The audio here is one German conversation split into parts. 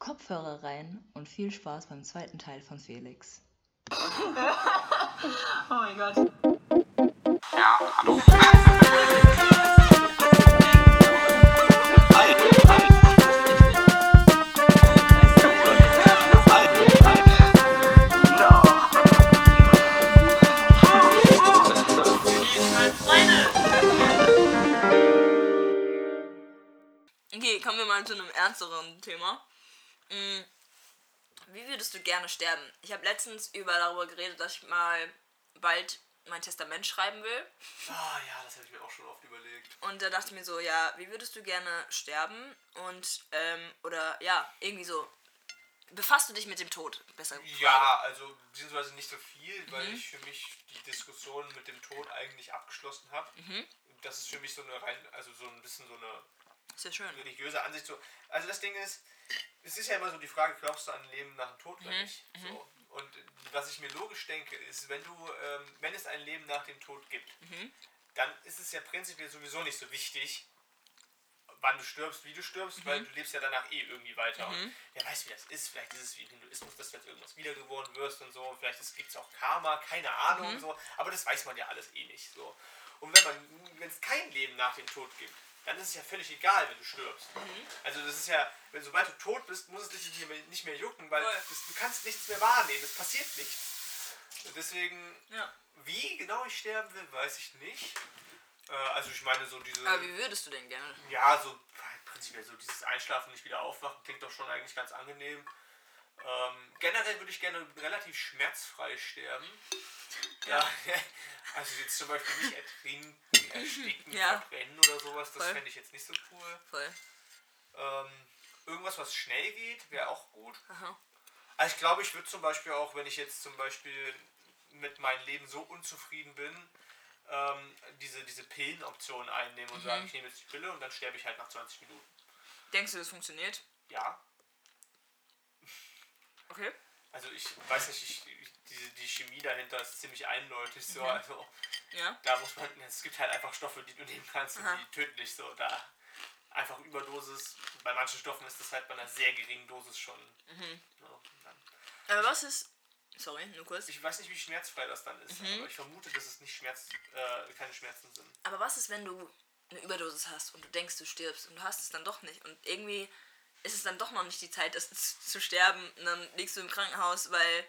Kopfhörer rein und viel Spaß beim zweiten Teil von Felix. Oh mein Gott. Ja, hallo. Okay, kommen wir mal zu einem ernsteren Thema. Mm, Wie würdest du gerne sterben? Ich habe letztens über darüber geredet, dass ich mal bald mein Testament schreiben will. Ah ja, das habe ich mir auch schon oft überlegt. Und da dachte ich mir so, ja, wie würdest du gerne sterben? Und, ähm, oder ja, irgendwie so. Befasst du dich mit dem Tod? Besser gefragt. Ja, also beziehungsweise nicht so viel, weil ich für mich die Diskussion mit dem Tod eigentlich abgeschlossen habe. Das ist für mich so eine rein, also so ein bisschen so eine Ist ja schön. religiöse Ansicht. So. Also das Ding ist, es ist ja immer so die Frage, glaubst du an ein Leben nach dem Tod oder nicht? So. Und was ich mir logisch denke, ist, wenn du, ähm, wenn es ein Leben nach dem Tod gibt, dann ist es ja prinzipiell sowieso nicht so wichtig, wann du stirbst, wie du stirbst, weil du lebst ja danach eh irgendwie weiter. Und wer weiß, wie das ist. Vielleicht ist es wie Hinduismus, dass du jetzt irgendwas wiedergeboren wirst und so. Vielleicht gibt es auch Karma, keine Ahnung und so. Aber das weiß man ja alles eh nicht so. Und wenn man, wenn es kein Leben nach dem Tod gibt, dann ist es ja völlig egal, wenn du stirbst. Also das ist ja, wenn sobald du tot bist, muss es dich nicht mehr, nicht mehr jucken, weil das, du kannst nichts mehr wahrnehmen, es passiert nichts. Und deswegen, Ja. wie genau ich sterben will, weiß ich nicht. Äh, also ich meine so diese, Aber wie würdest du denn gerne? ja so prinzipiell so dieses Einschlafen, nicht wieder aufwachen, klingt doch schon eigentlich ganz angenehm. Ähm, generell würde ich gerne relativ schmerzfrei sterben. Ja. also jetzt zum Beispiel nicht ertrinken, ersticken, Ja. verbrennen oder sowas, das fände ich jetzt nicht so cool. Voll. Ähm, irgendwas, was schnell geht, wäre auch gut. Aha. Also ich glaube, ich würde zum Beispiel auch, wenn ich jetzt zum Beispiel mit meinem Leben so unzufrieden bin, ähm, diese, diese Pillenoption einnehmen und sagen, ich nehme jetzt die Pille und dann sterbe ich halt nach 20 Minuten. Denkst du, das funktioniert? Ja, Okay. also ich weiß nicht, ich, ich, diese, die Chemie dahinter ist ziemlich eindeutig so. Mhm. Also Ja. da muss man, es gibt halt einfach Stoffe, die du nehmen kannst und Aha. die tödlich so. Da einfach Überdosis. Bei manchen Stoffen ist das halt bei einer sehr geringen Dosis schon. Mhm. Dann. Aber was ist. Sorry, nur kurz. Ich weiß nicht, wie schmerzfrei das dann ist, Mhm. aber ich vermute, dass es nicht Schmerz, äh, keine Schmerzen sind. Aber was ist, wenn du eine Überdosis hast und du denkst, du stirbst und du hast es dann doch nicht und irgendwie ist es dann doch noch nicht die Zeit, das zu- zu sterben und dann liegst du im Krankenhaus, weil,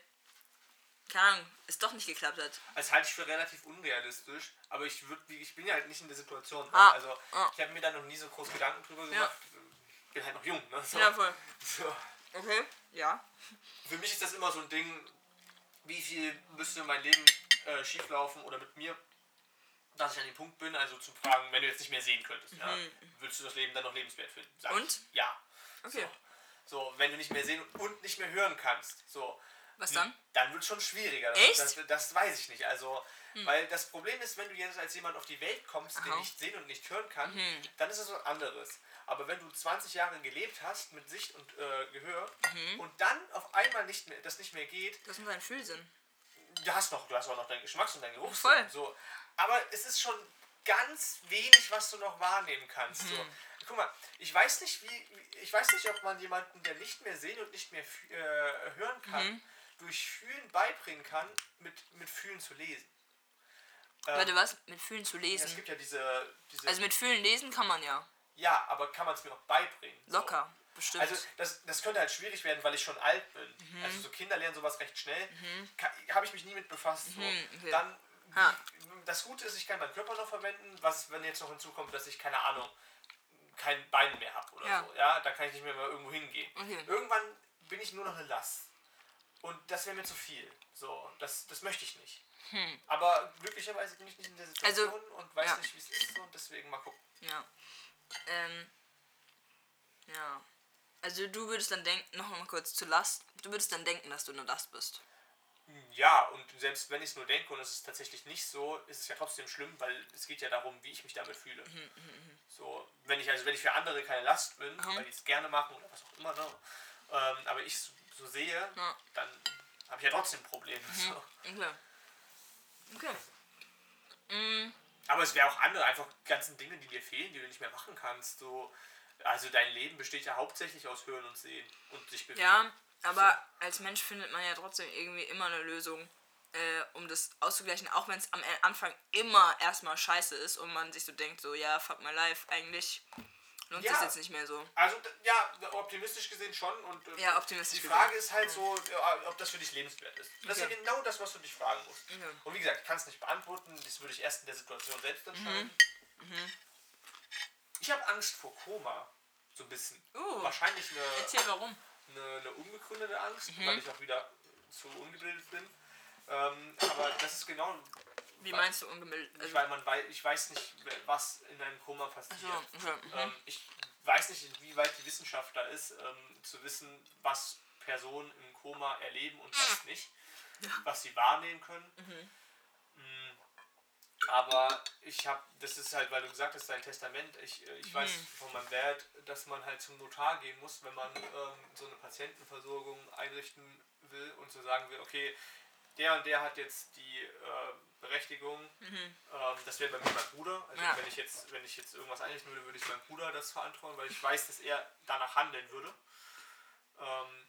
keine Ahnung, es doch nicht geklappt hat. Das halte ich für relativ unrealistisch, aber ich würd, ich bin ja halt nicht in der Situation. ne? Ah, Also ah. ich habe mir da noch nie so groß Gedanken drüber Ja. gemacht. Bin halt noch jung, ne? So. Ja, voll. So. Okay, ja. Für mich ist das immer so ein Ding, wie viel müsste mein Leben äh, schieflaufen oder mit mir, dass ich an dem Punkt bin, also zu fragen, wenn du jetzt nicht mehr sehen könntest, ja, würdest du das Leben dann noch lebenswert finden? Sag Mhm. Und? Ich, ja. Okay. So. so, wenn du nicht mehr sehen und nicht mehr hören kannst, so. Was dann? Dann wird es schon schwieriger. Das, Echt? Hm. Das, das weiß ich nicht. Also, weil das Problem ist, wenn du jetzt als jemand auf die Welt kommst, der Aha. Mhm. nicht sehen und nicht hören kann, dann ist es was anderes. Aber wenn du 20 Jahre gelebt hast mit Sicht und äh, Gehör Mhm. und dann auf einmal nicht mehr, das nicht mehr geht, Das ist dein Fühlsinn. du hast noch, du hast auch noch deinen Geschmacks- und deinen Geruchssinn. Voll. So. Aber es ist schon ganz wenig, was du noch wahrnehmen kannst. So. Mhm. Guck mal, ich weiß nicht, wie, ich weiß nicht, ob man jemanden, der nicht mehr sehen und nicht mehr äh, hören kann, Mhm. durch Fühlen beibringen kann, mit, mit Fühlen zu lesen. Ähm, Warte, was? Mit Fühlen zu ja, lesen. es gibt ja diese, diese Also mit Fühlen lesen kann man ja. ja, aber kann man es mir auch beibringen? So. Locker. Bestimmt. Also das, das könnte halt schwierig werden, weil ich schon alt bin. Mhm. Also so Kinder lernen sowas recht schnell. Habe ich mich nie mit befasst. So. Mhm, okay. Dann Ha. das Gute ist, ich kann meinen Körper noch verwenden. Was, wenn jetzt noch hinzukommt, dass ich keine Ahnung kein Bein mehr habe oder Ja. so. Ja, dann kann ich nicht mehr mal irgendwo hingehen. Okay. Irgendwann bin ich nur noch eine Last. Und das wäre mir zu viel. So, das, das möchte ich nicht. Aber glücklicherweise bin ich nicht in der Situation Hm. Also, und weiß ja. nicht, wie es ist und deswegen mal gucken. Ja. Ähm. Ja. Also du würdest dann denken, noch mal kurz zu Last, du würdest dann denken, dass du eine Last bist. Ja, und selbst wenn ich es nur denke und es ist tatsächlich nicht so, ist es ja trotzdem schlimm, weil es geht ja darum, wie ich mich damit fühle. So, wenn ich also wenn ich für andere keine Last bin, weil die es gerne machen oder was auch immer, ne, ähm, aber ich so, so sehe, Ja. dann habe ich ja trotzdem Probleme. So. Okay. Okay. Mm, Aber es wäre auch andere, einfach ganzen Dinge, die dir fehlen, die du nicht mehr machen kannst. So, Also dein Leben besteht ja hauptsächlich aus Hören und Sehen und sich bewegen. Ja, aber als Mensch findet man ja trotzdem irgendwie immer eine Lösung, äh, um das auszugleichen, auch wenn es am Anfang immer erstmal scheiße ist und man sich so denkt, so, ja, fuck my life, eigentlich lohnt Ja. sich jetzt nicht mehr so. Also ja, optimistisch gesehen schon. Und ähm, Ja, optimistisch Die Frage gesehen. ist halt so, äh, ob das für dich lebenswert ist. Das ist Okay. ja genau das, was du dich fragen musst. Okay. Und wie gesagt, ich kann es nicht beantworten. Das würde ich erst in der Situation selbst entscheiden. Mhm. Ich habe Angst vor Koma. So ein bisschen. Uh. Wahrscheinlich eine, Erzähl warum. Eine, eine unbegründete Angst, Mhm. weil ich auch wieder zu ungebildet bin. Ähm, aber das ist genau, Wie meinst du ungemildet? ich, Also, weil man weiß, ich weiß nicht, was in einem Koma passiert. so, okay. mhm. Ähm, ich weiß nicht, inwieweit die Wissenschaft da ist, ähm, zu wissen, was Personen im Koma erleben und was nicht, was sie wahrnehmen können. Mm, Aber ich habe, das ist halt, weil du gesagt hast, dein Testament, ich, äh, ich weiß von meinem Dad, dass man halt zum Notar gehen muss, wenn man ähm, so eine Patientenversorgung einrichten will und so sagen will, okay, der und der hat jetzt die äh, Berechtigung, ähm, das wäre bei mir mein Bruder. Also Ja. wenn ich jetzt, wenn ich jetzt irgendwas einrichten würde, würde ich meinem Bruder das verantworten, weil ich weiß, dass er danach handeln würde. Ähm,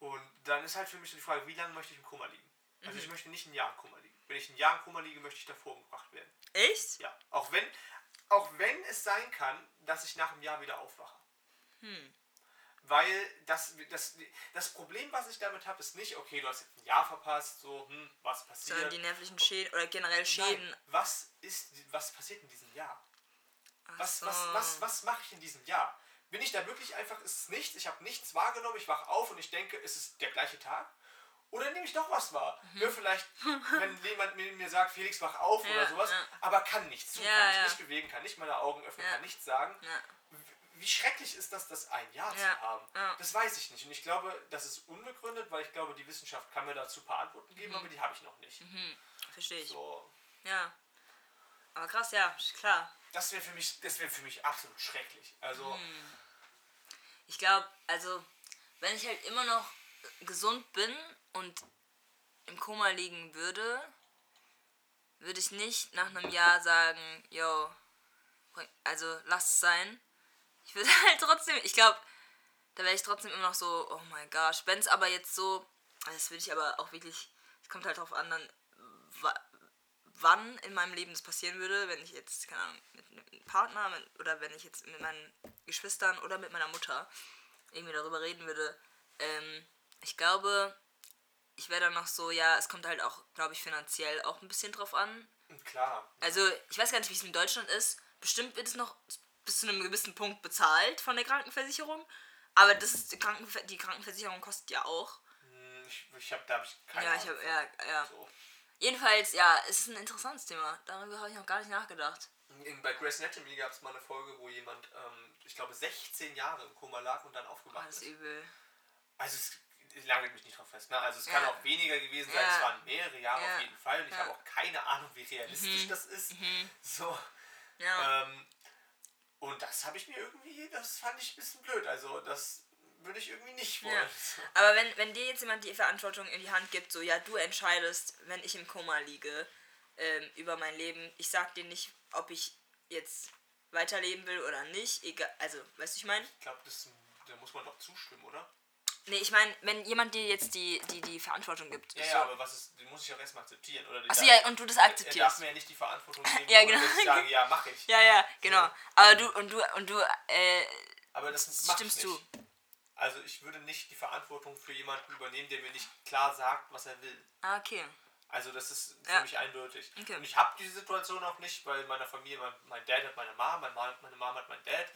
und dann ist halt für mich so die Frage, wie lange möchte ich im Koma liegen? Also ich möchte nicht ein Jahr im Koma liegen. Wenn ich ein Jahr im Koma liege, möchte ich davor umgebracht werden. Echt? Ja. Auch wenn, auch wenn es sein kann, dass ich nach einem Jahr wieder aufwache. Weil das, das, das Problem, was ich damit habe, ist nicht, okay, du hast jetzt ein Jahr verpasst, so, hm, was passiert. Sondern die nervlichen Schäden oder generell Schäden. Nein, was ist, was passiert in diesem Jahr? Ach Was, so. was, was, was mache ich in diesem Jahr? Bin ich da wirklich einfach, ist es nichts, ich habe nichts wahrgenommen, ich wache auf und ich denke, es ist der gleiche Tag? Oder nehme ich doch was wahr? Mhm. Ja, vielleicht, wenn jemand mir, mir sagt, Felix, wach auf Ja, oder sowas, ja. aber kann nichts tun, Ja, kann mich ja. nicht bewegen, kann nicht meine Augen öffnen, kann nichts sagen. Wie schrecklich ist das, das ein Jahr Ja, zu haben? Das weiß ich nicht. Und ich glaube, das ist unbegründet, weil ich glaube, die Wissenschaft kann mir dazu ein paar Antworten geben, Mhm. aber die habe ich noch nicht. Verstehe ich. So, Ja. Aber krass, ja, klar. das wäre für mich, das wäre für mich absolut schrecklich. Also, Mhm. Ich glaube, also, wenn ich halt immer noch gesund bin und im Koma liegen würde, würde ich nicht nach einem Jahr sagen, yo, also lass es sein. Ich würde halt trotzdem, ich glaube, da wäre ich trotzdem immer noch so, oh mein Gott. Wenn es aber jetzt so, das würde ich aber auch wirklich, es kommt halt drauf an, dann, wa- wann in meinem Leben das passieren würde, wenn ich jetzt, keine Ahnung, mit einem Partner mit, oder wenn ich jetzt mit meinen Geschwistern oder mit meiner Mutter irgendwie darüber reden würde. Ähm, ich glaube, ich wäre dann noch so, ja, es kommt halt auch, glaube ich, finanziell auch ein bisschen drauf an. klar. Also, ich weiß gar nicht, wie es in Deutschland ist. Bestimmt wird es noch bis zu einem gewissen Punkt bezahlt von der Krankenversicherung. Aber das ist, die, Krankenver die Krankenversicherung kostet ja auch. Hm, Ich, ich habe da hab ich keine Ja, ich habe, ja, ja. So. Jedenfalls, ja, es ist ein interessantes Thema. Darüber habe ich noch gar nicht nachgedacht. In, bei Grey's Anatomy gab es mal eine Folge, wo jemand, ähm, ich glaube, 16 Jahre im Koma lag und dann Oh, aufgewacht das ist ist. übel. Also es ich lage mich nicht drauf fest. Ne? Also es kann Ja. auch weniger gewesen sein, Ja. es waren mehrere Jahre Ja. auf jeden Fall. Und ich habe auch keine Ahnung, wie realistisch das ist. So. Ja. Ähm, und das habe ich mir irgendwie, das fand ich ein bisschen blöd. Also das würde ich irgendwie nicht wollen. Ja. Aber wenn, wenn dir jetzt jemand die Verantwortung in die Hand gibt, so ja, du entscheidest, wenn ich im Koma liege, ähm, über mein Leben, ich sag dir nicht, ob ich jetzt weiterleben will oder nicht, egal, also, weißt du, ich meine? Ich glaube, da muss man doch zustimmen, oder? Nee, ich meine, wenn jemand dir jetzt die, die, die Verantwortung gibt. Ja, so. ja, aber was ist, den muss ich auch erstmal akzeptieren, oder? Ach so, Der- ja, und du das Er darf akzeptierst. mir ja nicht die Verantwortung geben, Ja, genau. ich sage, ja, mache ich. Ja, ja, genau. Aber du und du und du, äh, Aber das Stimmst nicht. du? Also ich würde nicht die Verantwortung für jemanden übernehmen, der mir nicht klar sagt, was er will. ah, okay. Also das ist für Ja. mich eindeutig. Okay. Und ich habe diese Situation auch nicht, weil in meiner Familie, mein, mein Dad hat meine mein Mom, meine Mom hat meinen Dad,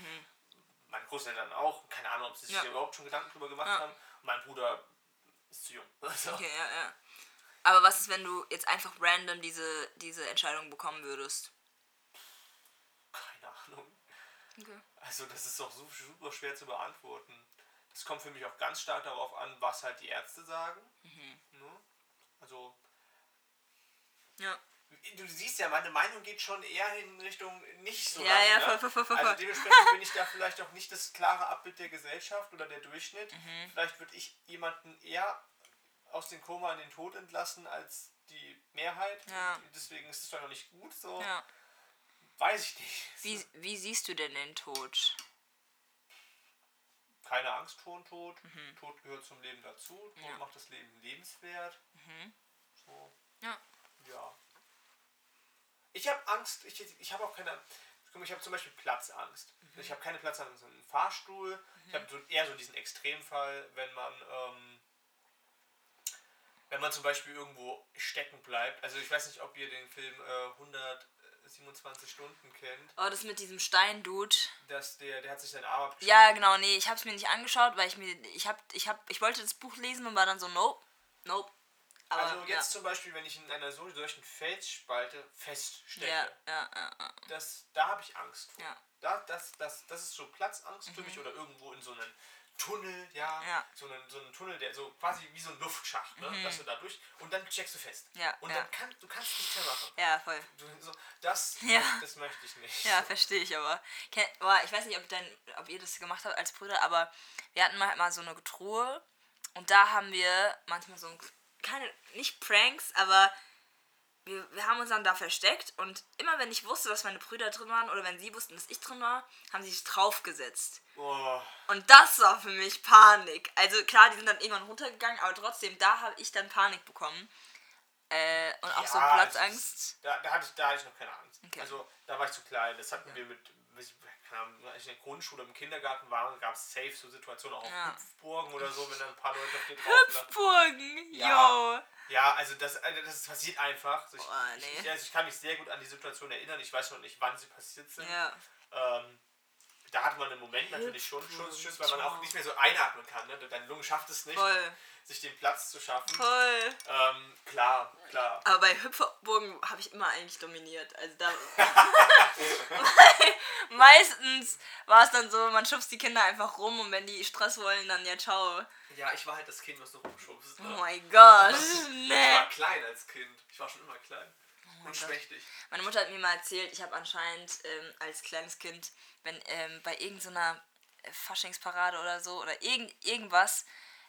meine Großeltern auch. Keine Ahnung, ob sie sich. Ja. überhaupt schon Gedanken drüber gemacht Ja. haben. Und mein Bruder ist zu jung. Also, Okay, ja, ja. Aber was ist, wenn du jetzt einfach random diese, diese Entscheidung bekommen würdest? Keine Ahnung. Okay. Also das ist doch super schwer zu beantworten. Das kommt für mich auch ganz stark darauf an, was halt die Ärzte sagen. Mhm. Ne? Also Ja. Du siehst ja, meine Meinung geht schon eher in Richtung nicht so Ja, lang, ja, ne? voll, voll, voll, voll, Also dementsprechend bin ich da vielleicht auch nicht das klare Abbild der Gesellschaft oder der Durchschnitt. Mhm. Vielleicht würde ich jemanden eher aus dem Koma in den Tod entlassen als die Mehrheit. Ja. Deswegen ist es doch noch nicht gut so. ja. Weiß ich nicht. Wie, wie siehst du denn den Tod? keine Angst vor dem Tod. Tod gehört zum Leben dazu. Tod Mhm. Ja. macht das Leben lebenswert. So, Ja. ja. Ich habe Angst, ich, ich habe auch keine. guck mal, Ich habe zum Beispiel Platzangst. Mhm. Ich habe keine Platzangst im Fahrstuhl. Ich habe so eher so diesen Extremfall, wenn man. Ähm, wenn man zum Beispiel irgendwo stecken bleibt. Also ich weiß nicht, ob ihr den Film äh, 127 Stunden kennt. Oh, das mit diesem Stein-Dude. Dass der, der hat sich seinen Arm abgeschnitten. Ja, genau, nee, ich hab's mir nicht angeschaut, weil ich mir, ich hab, ich hab, ich wollte das Buch lesen und war dann so, nope, nope. Aber, Also jetzt zum Beispiel, wenn ich in einer so- solchen Felsspalte feststecke, ja. Ja, ja, ja, das, da habe ich Angst vor. Ja. Mhm. Da, das, das, das ist so Platzangst für mich oder irgendwo in so einen Tunnel, ja, Ja. So, einen, so einen Tunnel, der so quasi wie so ein Luftschacht, ne? dass du da durch und dann checkst du fest. Mhm. Ja, und ja. dann kann, du kannst nichts mehr machen. ja, voll. Du, so, das, Ja. das möchte ich nicht. Ja, verstehe ich aber. Ich weiß nicht, ob, dein, ob ihr das gemacht habt als Brüder, aber wir hatten mal, mal so eine Truhe und da haben wir manchmal so ein, keine, nicht Pranks, aber wir, wir haben uns dann da versteckt und immer wenn ich wusste, dass meine Brüder drin waren oder wenn sie wussten, dass ich drin war, haben sie sich draufgesetzt. Boah. Und das war für mich Panik. Also klar, die sind dann irgendwann runtergegangen, aber trotzdem, da habe ich dann Panik bekommen. Äh, und auch so Ja, Platzangst. es ist- Da, da, hatte ich, da hatte ich noch keine Angst. Okay. Also da war ich zu klein. Das hatten wir mit, als ich in der Grundschule im Kindergarten war, gab es safe so Situationen, auch auf Ja. Hüpfburgen oder so, wenn dann ein paar Leute auf dir drauf Hüpfburgen, Ja. yo. Ja, also das, also das passiert einfach. Also ich, Boah, nee. ich, also ich kann mich sehr gut an die Situation erinnern. Ich weiß noch nicht, wann sie passiert sind. Ja. Ähm, da hat man im Moment natürlich schon Schuss, weil man auch nicht mehr so einatmen kann. Ne? Deine Lunge schafft es nicht, Voll, sich den Platz zu schaffen. voll. Ähm, klar, klar. Aber bei Hüpfburgen habe ich immer eigentlich dominiert. Also da. Meistens war es dann so, man schubst die Kinder einfach rum und wenn die Stress wollen, dann ja ciao. Ja, ich war halt das Kind, was du rumschubst. Oh Ne? mein Gott. Ich war klein als Kind. Ich war schon immer klein. Und Gott. schmächtig. Meine Mutter hat mir mal erzählt, ich habe anscheinend ähm, als kleines Kind, wenn ähm, bei irgendeiner äh, Faschingsparade oder so oder irgend, irgendwas,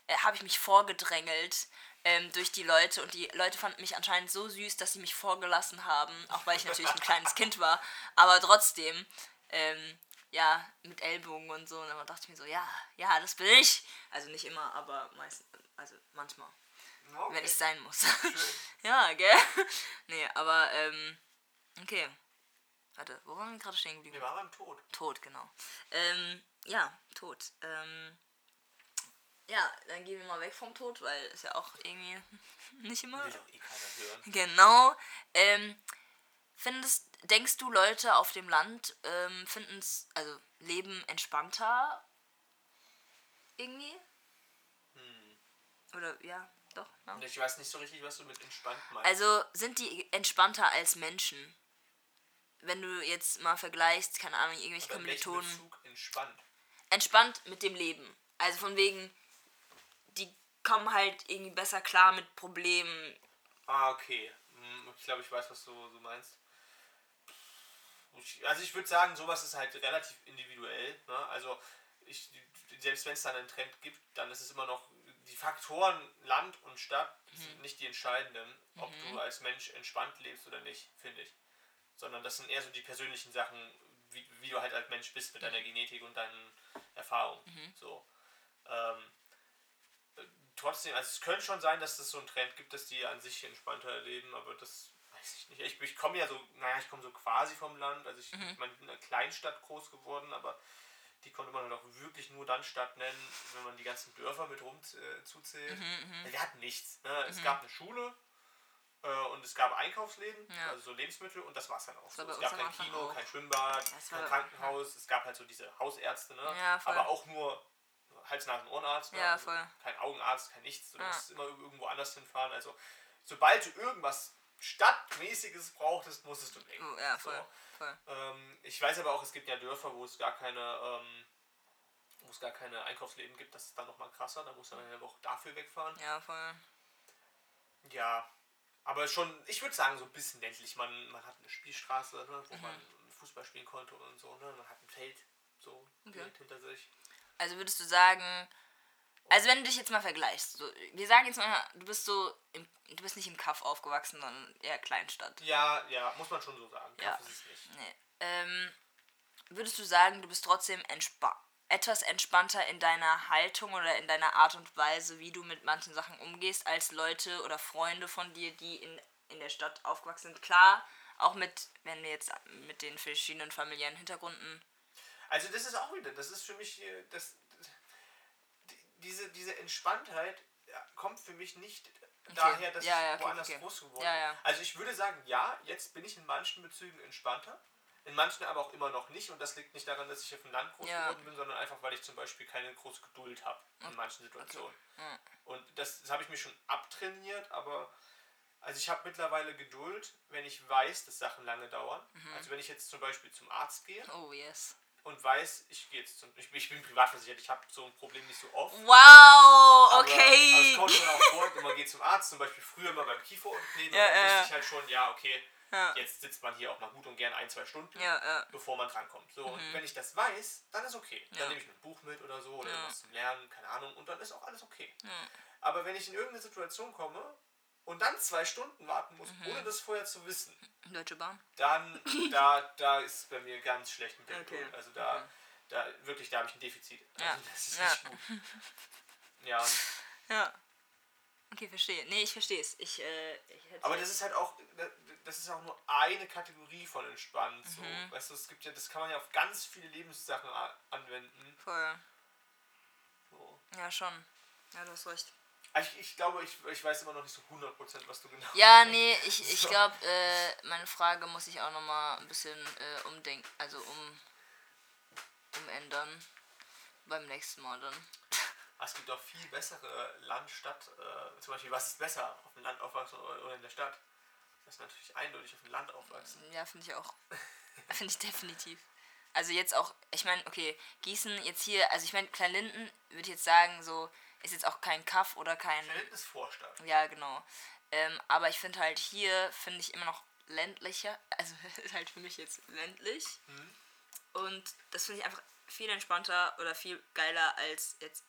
äh, habe ich mich vorgedrängelt ähm, durch die Leute und die Leute fanden mich anscheinend so süß, dass sie mich vorgelassen haben, auch weil ich natürlich ein kleines Kind war, aber trotzdem, ähm, ja, mit Ellbogen und so. Und dann dachte ich mir so, ja, ja, das bin ich. Also nicht immer, aber meistens, also manchmal, Okay. wenn ich sein muss. ja, gell? nee, aber, ähm, okay. Warte, wo waren wir gerade stehen geblieben? Wir waren beim Tod. Tod, genau. Ähm, ja, Tod. Ähm, ja, dann gehen wir mal weg vom Tod, weil ist ja auch irgendwie nicht immer. Will doch eh keiner hören. Genau. Ähm, findest, denkst du, Leute auf dem Land ähm, finden es, also leben entspannter irgendwie? Hm. Oder ja, doch. Ne? Ich weiß nicht so richtig, was du mit entspannt meinst. Also sind die entspannter als Menschen? Wenn du jetzt mal vergleichst, keine Ahnung, irgendwelche Aber Kommilitonen. Bezug entspannt? Entspannt mit dem Leben. Also von wegen, die kommen halt irgendwie besser klar mit Problemen. Ah, okay. Hm, Ich glaube, ich weiß, was du so meinst. Also ich würde sagen, sowas ist halt relativ individuell. Ne? Also ich, selbst wenn es dann einen Trend gibt, dann ist es immer noch die Faktoren Land und Stadt sind nicht die entscheidenden, ob du als Mensch entspannt lebst oder nicht, finde ich. Sondern das sind eher so die persönlichen Sachen, wie, wie du halt als Mensch bist mit deiner Genetik und deinen Erfahrungen. So. Ähm, trotzdem, also es könnte schon sein, dass es so einen Trend gibt, dass die an sich entspannter leben, aber das weiß ich nicht. Ich, ich komme ja so, naja, ich komme so quasi vom Land, also ich, ich bin in einer Kleinstadt groß geworden, aber die konnte man halt auch wirklich nur dann Stadt nennen, wenn man die ganzen Dörfer mit rum äh, zuzählt. Wir hatten nichts. Ne? Es gab eine Schule äh, und es gab Einkaufsläden, Ja. also so Lebensmittel und das war es dann auch. So. Es gab kein Kino, auch. kein Schwimmbad, kein Krankenhaus, es gab halt so diese Hausärzte, ne? Ja, aber auch nur Hals, Nasen, Ohrenarzt. Ne? Ja, also. Kein Augenarzt, kein nichts. Du Ja. musst immer irgendwo anders hinfahren. Also, sobald du irgendwas Stadtmäßiges brauchtest, musstest du weg. Oh, ja, voll. So. voll. Ähm, ich weiß aber auch, es gibt ja Dörfer, wo es gar keine, ähm, wo es gar keine Einkaufsläden gibt. Das ist dann nochmal krasser. Da muss man dann auch dafür wegfahren. Ja, voll. Ja, aber schon, ich würde sagen, so ein bisschen ländlich. Man, man hat eine Spielstraße, ne, wo man Fußball spielen konnte und so. Ne? Man hat ein Feld so direkt hinter sich. Also würdest du sagen, also wenn du dich jetzt mal vergleichst, so, wir sagen jetzt mal, du bist so, im, du bist nicht im Kaff aufgewachsen, sondern eher Kleinstadt. Ja, ja, muss man schon so sagen. Ja. Kaff ist es nicht. Nee. Ähm, würdest du sagen, du bist trotzdem entspa etwas entspannter in deiner Haltung oder in deiner Art und Weise, wie du mit manchen Sachen umgehst, als Leute oder Freunde von dir, die in, in der Stadt aufgewachsen sind. Klar, auch mit, wenn wir jetzt mit den verschiedenen familiären Hintergründen. Also das ist auch wieder, das ist für mich, das, diese, diese Entspanntheit kommt für mich nicht daher, dass Ja, ich ja, okay, woanders okay. groß geworden Ja, bin. ja. Also ich würde sagen, ja, jetzt bin ich in manchen Bezügen entspannter, in manchen aber auch immer noch nicht und das liegt nicht daran, dass ich auf dem Land groß Ja. geworden bin, sondern einfach, weil ich zum Beispiel keine große Geduld habe in manchen Situationen. Und das, das habe ich mir schon abtrainiert, aber also ich habe mittlerweile Geduld, wenn ich weiß, dass Sachen lange dauern. Mhm. Also wenn ich jetzt zum Beispiel zum Arzt gehe Oh, yes. Und weiß, ich gehe jetzt zum, ich, ich bin privat versichert, ich habe so ein Problem nicht so oft. Wow, Aber- Aber okay. kommt schon auch vor, man geht zum Arzt, zum Beispiel früher mal beim Kiefer und Ja, dann ja, wusste ich halt schon, ja, okay, Ja. jetzt sitzt man hier auch mal gut und gern ein, zwei Stunden, Ja, ja. bevor man drankommt. So, und wenn ich das weiß, dann ist okay. Dann nehme ich ein Buch mit oder so oder Ja. irgendwas zum Lernen, keine Ahnung, und dann ist auch alles okay. Aber wenn ich in irgendeine Situation komme und dann zwei Stunden warten muss, Mhm. ohne das vorher zu wissen, Deutsche Bahn. dann da, da ist bei mir ganz schlecht mit der Okay. Also da, da wirklich, da habe ich ein Defizit. Ja. Also das ist Ja. nicht gut. Ja, Ja. Okay, verstehe. Nee, ich verstehe es. Ich, äh, ich hätte. aber das ist halt auch, das ist auch nur eine Kategorie von entspannt. So. Mhm. Weißt du, es gibt ja, das kann man ja auf ganz viele Lebenssachen anwenden. Voll. So. Ja, schon. Ja, du hast recht. Also Ich, ich glaube, ich, ich weiß immer noch nicht so 100%, was du genau Ja, nee, ich, ich So. glaube, äh, meine Frage muss ich auch nochmal ein bisschen äh, umdenken, also um umändern. Beim nächsten Mal dann. Es gibt auch viel bessere Land-Stadt, äh, zum Beispiel, was ist besser, auf dem Land aufwachsen oder oder in der Stadt? Das ist natürlich eindeutig auf dem Land aufwachsen. Ja, finde ich auch. finde ich definitiv. Also jetzt auch, ich meine, okay, Gießen jetzt hier, also ich meine, Kleinlinden würde ich jetzt sagen, so, ist jetzt auch kein Kaff oder kein. Berlin ist Vorstadt. Ja, genau. Ähm, aber ich finde halt hier, finde ich immer noch ländlicher. Also ist halt für mich jetzt ländlich. Und das finde ich einfach viel entspannter oder viel geiler, als jetzt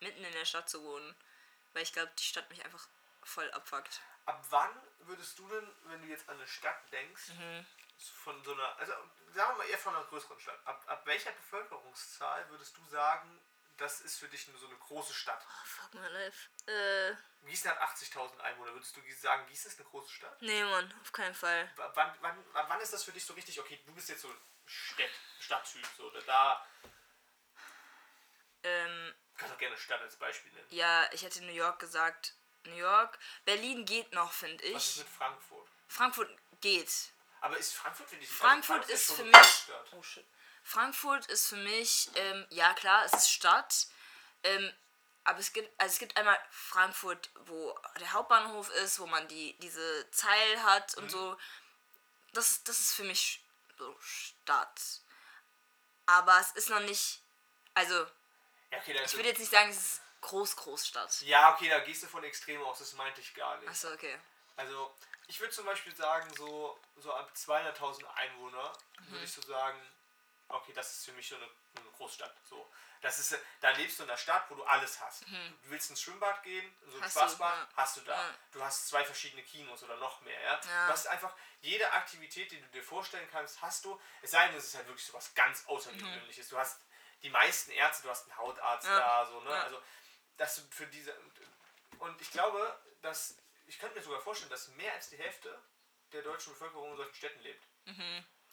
mitten in der Stadt zu wohnen. Weil ich glaube, die Stadt mich einfach voll abfuckt. Ab wann würdest du denn, wenn du jetzt an eine Stadt denkst, Mhm. von so einer, also sagen wir mal eher von einer größeren Stadt, ab, ab welcher Bevölkerungszahl würdest du sagen, das ist für dich nur so eine große Stadt? Fuck my life. Äh, Gießen hat 80.000 Einwohner. Würdest du sagen, Gießen ist eine große Stadt? nee, Mann, auf keinen Fall. W- Wann, wann, wann ist das für dich so richtig, okay, du bist jetzt so Stadt, Stadttyp, so, oder da, Ähm, kannst auch gerne Stadt als Beispiel nennen. ja, ich hätte New York gesagt. New York. Berlin geht noch, finde Was ist ich. mit Frankfurt? Frankfurt geht. Aber ist Frankfurt, finde ich, also Frankfurt ist schon für mich. Großstadt. Oh shit. Frankfurt ist für mich, ähm, ja klar, es ist Stadt. Ähm, aber es gibt, also es gibt einmal Frankfurt, wo der Hauptbahnhof ist, wo man die, diese Zeil hat und so. Das, das ist für mich so Stadt. Aber es ist noch nicht. Also, Ja, okay, ich würde jetzt nicht sagen, es ist Groß, Großstadt. ja, okay, da gehst du von extrem aus, das meinte ich gar nicht. Achso, okay. Also, ich würde zum Beispiel sagen, so, so ab 200.000 Einwohner Mhm. würde ich so sagen, okay, das ist für mich so eine, eine Großstadt. So. Das ist, da lebst du in einer Stadt, wo du alles hast. Du willst ins Schwimmbad gehen, so ein Mhm. Du, Spaßbad, ja. hast du da. Ja. Du hast zwei verschiedene Kinos oder noch mehr. Ja? Ja. Du hast einfach jede Aktivität, die du dir vorstellen kannst, hast du. Es sei denn, es ist halt wirklich so was ganz Außergewöhnliches. Du hast die meisten Ärzte, du hast einen Hautarzt Mhm. Da, so, ne? Also, dass du für diese. Und ich glaube, dass. Ich könnte mir sogar vorstellen, dass mehr als die Hälfte der deutschen Bevölkerung in solchen Städten lebt.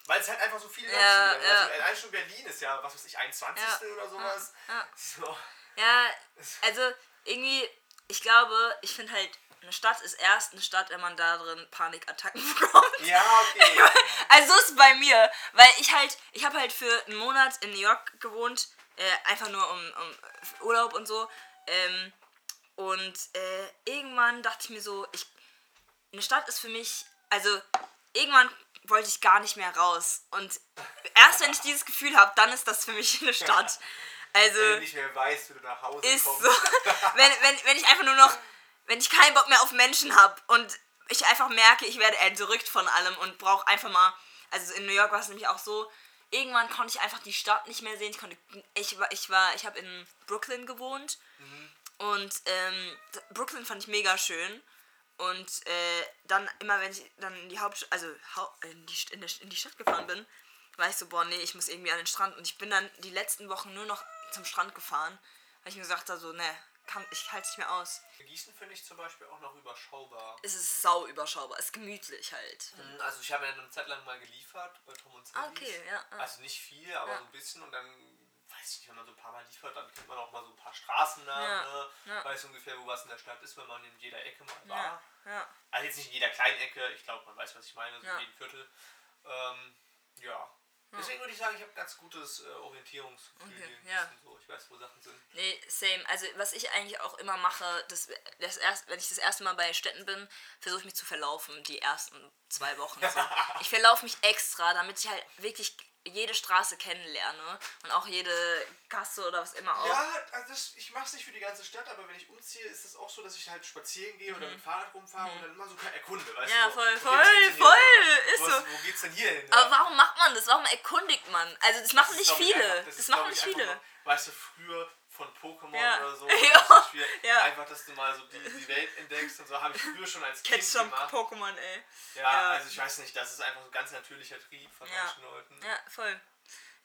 Weil es halt einfach so viele Leute. Ja, sind. ja. Also allein schon Berlin ist ja, was weiß ich, 21. Ja. oder sowas. Ja. So. Ja, also irgendwie, ich glaube, ich finde halt, eine Stadt ist erst eine Stadt, wenn man da drin Panikattacken bekommt. Ja, okay. Also so ist es bei mir, weil ich halt, ich habe halt für einen Monat in New York gewohnt, äh, einfach nur um, um Urlaub und so. Ähm, und äh, irgendwann dachte ich mir so, ich, eine Stadt ist für mich, also irgendwann wollte ich gar nicht mehr raus. Und erst wenn ich dieses Gefühl habe, dann ist das für mich eine Stadt. Also Wenn du nicht mehr weißt, wie du nach Hause ist kommst. so. wenn, wenn, wenn ich einfach nur noch, wenn ich keinen Bock mehr auf Menschen habe und ich einfach merke, ich werde entrückt von allem und brauche einfach mal, also in New York war es nämlich auch so, irgendwann konnte ich einfach die Stadt nicht mehr sehen. Ich konnte, ich war, ich war, ich habe in Brooklyn gewohnt und ähm, Brooklyn fand ich mega schön. Und äh, dann immer, wenn ich dann in die Hauptstadt, also in, die, in, der, in die Stadt gefahren bin, war ich so, boah, nee, ich muss irgendwie an den Strand. Und ich bin dann die letzten Wochen nur noch zum Strand gefahren, weil ich mir gesagt habe, so, ne, kann, ich halte es nicht mehr aus. Gießen finde ich zum Beispiel auch noch überschaubar. Es ist sau überschaubar, es ist gemütlich halt. Mhm, Also ich habe ja eine Zeit lang mal geliefert bei Tom und Ah, Sandys. okay, ja, ja. Also nicht viel, aber Ja. so ein bisschen und dann, weiß ich nicht, wenn man so ein paar Mal liefert, dann kennt man auch mal so ein paar Straßennamen, Ja, ne? ja. weiß ungefähr, wo was in der Stadt ist, wenn man in jeder Ecke mal war. Ja. Also jetzt nicht in jeder kleinen Ecke, ich glaube, man weiß, was ich meine, so in jedem Viertel. Ähm, ja. Deswegen würde ich sagen, ich habe ganz gutes äh, Orientierungsgefühl Okay, ja. So. Ich weiß, wo Sachen sind. Nee, same. Also was ich eigentlich auch immer mache, das, das erst, wenn ich das erste Mal bei Städten bin, versuche ich mich zu verlaufen, die ersten zwei Wochen. So. Ich verlaufe mich extra, damit ich halt wirklich jede Straße kennenlerne und auch jede Kasse oder was immer auch. Ja, also das, ich mache es nicht für die ganze Stadt, aber wenn ich umziehe, ist es auch so, dass ich halt spazieren gehe oder mit dem Fahrrad rumfahre und dann immer so erkunde, weißt Mhm. Ja, du? so, voll, voll, hier voll, so? ist so. Wo geht's denn hier hin? Aber ja? warum macht man das? Warum erkundigt man? Also das machen ist, nicht viele. einfach- das ist, machen nicht viele. nur, Weißt du, früher von Pokémon Ja. oder so, Ja. Spiel, Ja. einfach, dass du mal so die, die Welt entdeckst und so, habe ich früher schon als Kind Ketchup gemacht. Pokémon, ey. Ja, Ja. also ich weiß nicht, das ist einfach so ein ganz natürlicher Trieb von Ja. manchen Leuten. Ja, voll.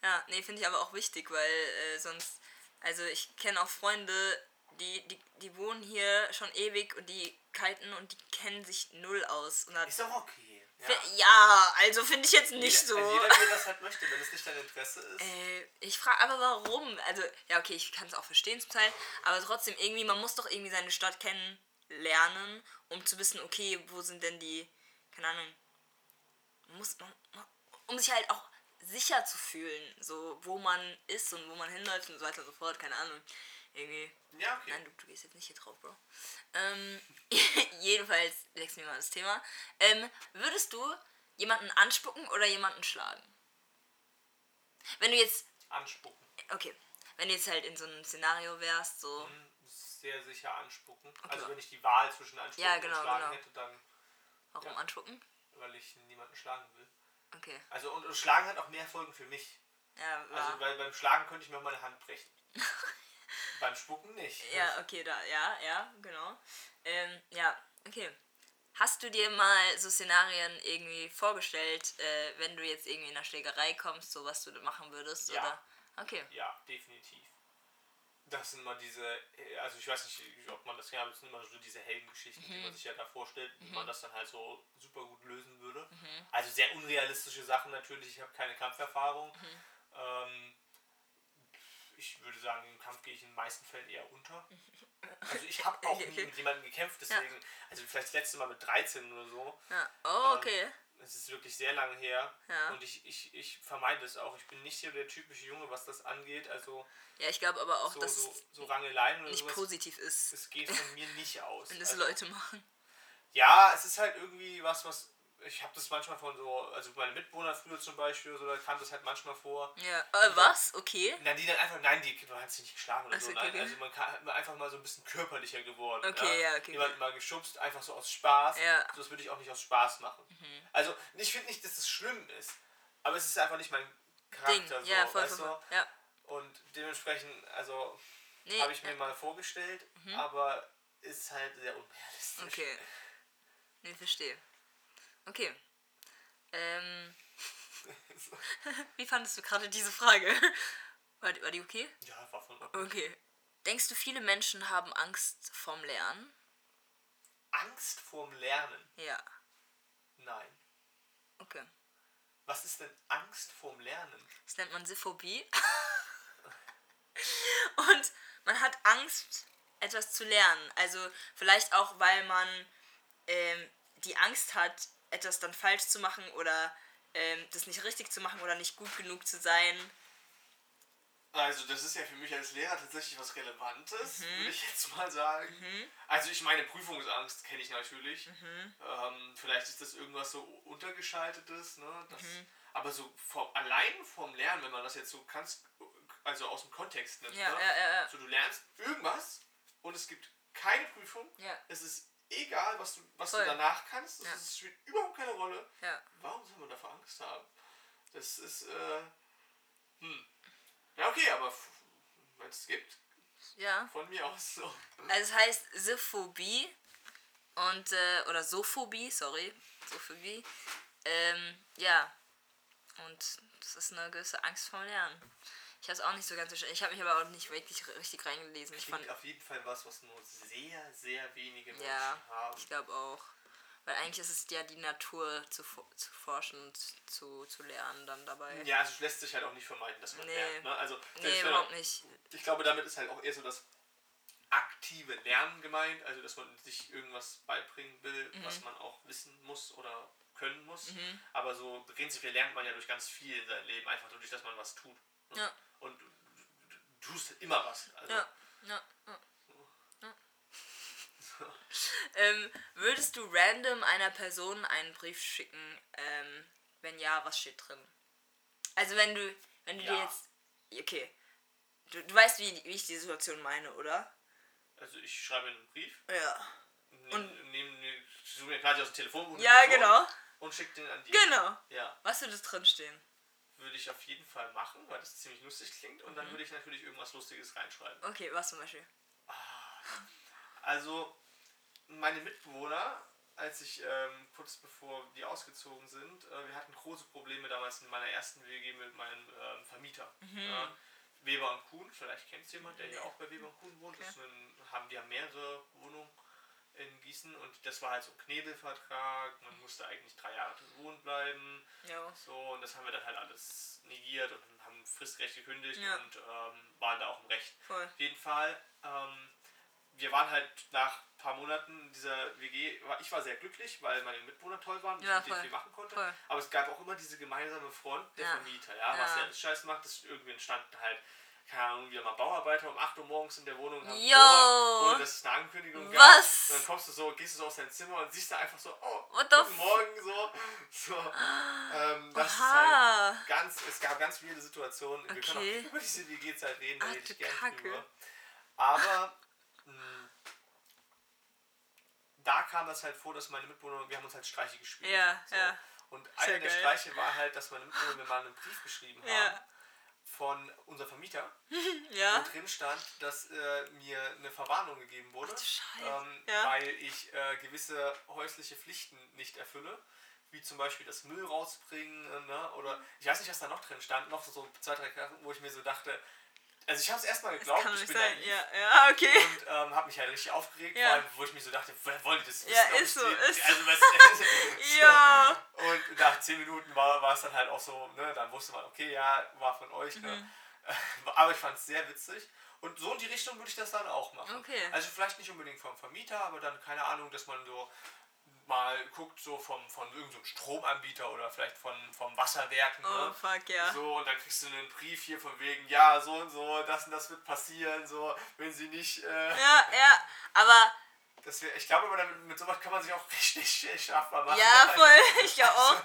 Ja, nee, finde ich aber auch wichtig, weil äh, sonst, also ich kenne auch Freunde, die, die, die wohnen hier schon ewig und die kalten und die kennen sich null aus. Ist doch okay. Ja. Ja, also finde ich jetzt nicht jeder, so. Jeder, der das halt möchte, wenn es nicht dein Interesse ist. Äh, ich frage aber warum. Also, ja, okay, ich kann es auch verstehen zum Teil, aber trotzdem irgendwie, man muss doch irgendwie seine Stadt kennenlernen, um zu wissen, okay, wo sind denn die, keine Ahnung, man muss, man, man- um sich halt auch sicher zu fühlen, so wo man ist und wo man hinläuft und so weiter und so fort, keine Ahnung. Irgendwie. Ja, okay. Nein, du, du gehst jetzt nicht hier drauf, Bro. Ähm, jedenfalls wechseln wir mal das Thema. Ähm, würdest du jemanden anspucken oder jemanden schlagen? Wenn du jetzt Anspucken. Okay, wenn du jetzt halt in so einem Szenario wärst, so. Sehr sicher anspucken. Also Okay. wenn ich die Wahl zwischen anspucken Ja, genau, und schlagen genau. hätte, dann, Warum Ja. anspucken? weil ich niemanden schlagen will. Okay. Also und, und Schlagen hat auch mehr Folgen für mich. Ja, Also war. weil beim Schlagen könnte ich mir auch meine Hand brechen. beim Spucken nicht. ja, okay, da, ja, ja, genau. Ähm, ja, okay. Hast du dir mal so Szenarien irgendwie vorgestellt, äh, wenn du jetzt irgendwie in einer Schlägerei kommst, so was du da machen würdest? Ja. Oder? Okay. Ja, definitiv. Das sind mal diese, äh, also ich weiß nicht, ob man das ja, das sind immer so diese Heldengeschichten, die Mhm. man sich ja da vorstellt, wie man das dann halt so super gut lösen würde. Mhm. Also sehr unrealistische Sachen natürlich, ich habe keine Kampferfahrung. Mhm. Ähm, ich würde sagen, im Kampf gehe ich in den meisten Fällen eher unter. Also ich habe auch nie Okay. mit jemandem gekämpft, deswegen, also vielleicht das letzte Mal mit 13 oder so. Ja. Oh, okay. Ähm, es ist wirklich sehr lange her Ja. und ich, ich, ich vermeide es auch. Ich bin nicht so der typische Junge, was das angeht. Also Ja, ich glaube aber auch, so, dass so, so Rangeleien oder nicht sowas, positiv ist, es geht von mir nicht aus. wenn das Also, Leute machen. Ja, es ist halt irgendwie was, was. Ich habe das manchmal von so, also meine Mitbewohner früher zum Beispiel, so, da kam das halt manchmal vor. Ja. Äh, was? Okay. Nein, die dann einfach, nein, die du hast sie nicht geschlagen oder Ach so, so. okay, also man kann einfach mal so ein bisschen körperlicher geworden. Okay, ja, okay, Jemand okay. mal geschubst, einfach so aus Spaß. Ja. Mhm. So, Das würde ich auch nicht aus Spaß machen. Also ich finde nicht, dass es schlimm ist, aber es ist einfach nicht mein Ding. Charakter. So, Ja, voll, weißt voll, voll. Ja. Und dementsprechend, also Nee, habe ich mir ja. Mhm. mal vorgestellt, aber ist halt sehr unrealistisch. Okay. Nee, verstehe. Okay. Ähm, wie fandest du gerade diese Frage? War die, war die okay? Ja, war von Okay. Denkst du, viele Menschen haben Angst vorm Lernen? Angst vorm Lernen. Ja. Nein. Okay. Was ist denn Angst vorm Lernen? Das nennt man Siphobie. Und man hat Angst, etwas zu lernen. Also vielleicht auch, weil man ähm, die Angst hat, etwas dann falsch zu machen oder ähm, das nicht richtig zu machen oder nicht gut genug zu sein. Also, das ist ja für mich als Lehrer tatsächlich was Relevantes, Mhm. würde ich jetzt mal sagen. Also, ich meine, Prüfungsangst kenne ich natürlich. Mhm. Ähm, vielleicht ist das irgendwas so untergeschaltetes, ne? Das, Mhm. Aber so vom, allein vom Lernen, wenn man das jetzt so kannst, also aus dem Kontext nimmt, Ja, ne? ja, ja. So, du lernst irgendwas und es gibt keine Prüfung. Ja. Es ist egal, was du, was du danach kannst. Es Ja. ist- spielt überhaupt keine Rolle. Ja. Warum soll man davor Angst haben? Das ist, äh, hm. Ja, okay, aber wenn es gibt, Ja. von mir aus so. Also es heißt Siphobie und äh, oder Sophobie, sorry, Sophobie. Ähm, ja. Und das ist eine gewisse Angst vorm Lernen. Ich habe es auch nicht so ganz verstanden. Ich habe mich aber auch nicht wirklich richtig reingelesen. Ich fand, auf jeden Fall was, was nur sehr, sehr wenige Menschen ja, haben. ich glaube auch. Weil eigentlich ist es ja die Natur zu, zu forschen und zu, zu lernen dann dabei. Ja, also es lässt sich halt auch nicht vermeiden, dass man Nee. lernt. Ne? Also, nee, überhaupt nicht. Ich glaube, damit ist halt auch eher so das aktive Lernen gemeint, also dass man sich irgendwas beibringen will, Mhm. was man auch wissen muss oder können muss. Aber so prinzipiell lernt man ja durch ganz viel in seinem Leben, einfach dadurch, dass man was tut. ne? Ja. Und du, du, du tust immer was. Also, Ja, ja, ja. ja. ähm, würdest du random einer Person einen Brief schicken? Ähm, wenn ja, was steht drin? Also wenn du, wenn du dir Ja. jetzt, okay, du, du weißt, wie, wie ich die Situation meine, oder? also ich schreibe einen Brief, Ja. nehme nehm, nehm, suche mir quasi aus dem Telefonbuch Ja, Person genau. und schicke den an die. Genau. Ja, Was würde das drin stehen? Würde ich auf jeden Fall machen, weil das ziemlich lustig klingt und dann Mhm. würde ich natürlich irgendwas Lustiges reinschreiben. Okay, was zum Beispiel? Also, meine Mitbewohner, als ich ähm, kurz bevor die ausgezogen sind, äh, wir hatten große Probleme damals in meiner ersten WG mit meinem ähm, Vermieter. Ja, Weber und Kuhn, vielleicht kennt es jemand, der hier auch bei Weber und Kuhn wohnt. Ist ein, haben, die haben mehrere Wohnungen in Gießen und das war halt so ein Knebelvertrag. Man musste eigentlich drei Jahre wohnen bleiben. Ja. So, und das haben wir dann halt alles negiert und haben fristrecht gekündigt Ja. und ähm, waren da auch im Recht. Voll. Auf jeden Fall, ähm, wir waren halt nach ein paar Monaten in dieser WG, ich war sehr glücklich, weil meine Mitbewohner toll waren und Ja, ich mit denen voll. viel machen konnte. Voll. Aber es gab auch immer diese gemeinsame Front der. Vermieter, ja, was Ja. ja alles scheiße macht, das irgendwie entstanden halt, keine Ahnung, wieder mal Bauarbeiter um 8 Uhr morgens in der Wohnung und haben Yo! Ohne dass es eine Ankündigung gab. Was? Und dann kommst du so, gehst du so aus dein Zimmer und siehst da einfach so, oh, What guten Morgen, so. so. Ähm, das ist Aha. halt ganz, es gab ganz viele Situationen. Wir können Okay. auch über diese WG-Zeit reden, da rede ich gerne drüber. Aber mh, da kam das halt vor, dass meine Mitbewohner, wir haben uns halt Streiche gespielt. Ja, so. ja. Und Sehr einer der. Streiche war halt, dass meine Mitbewohner mir mal einen Brief geschrieben haben Ja. Von unserem Vermieter, Ja. wo drin stand, dass äh, mir eine Verwarnung gegeben wurde, Ach ähm, Ja. weil ich äh, gewisse häusliche Pflichten nicht erfülle. Wie zum Beispiel das Müll rausbringen, äh, ne? oder ich weiß nicht, was da noch drin stand, noch so zwei, drei Sachen, wo ich mir so dachte, also ich habe es erstmal geglaubt, ich bin sein. naiv Ja, ja, okay. und ähm, habe mich halt richtig aufgeregt, Ja. vor allem, wo ich mir so dachte, woher wollen die das wissen? Ja, ist so, den- ist so. also, was, so. Ja. Und nach 10 Minuten war, war es dann halt auch so, ne, dann wusste man, okay, ja, war von euch, Mhm. ne. Aber ich fand es sehr witzig. Und so in die Richtung würde ich das dann auch machen. Okay. Also vielleicht nicht unbedingt vom Vermieter, aber dann, keine Ahnung, dass man so mal guckt, so vom, von irgendeinem Stromanbieter oder vielleicht von, vom Wasserwerk, ne? Oh, fuck, ja. So, und dann kriegst du einen Brief hier von wegen, ja, so und so, das und das wird passieren, so, wenn sie nicht, äh, Ja, ja. Aber, das wär, ich glaube aber, damit, mit sowas kann man sich auch richtig strafbar machen. ja, voll. Ich glaube auch.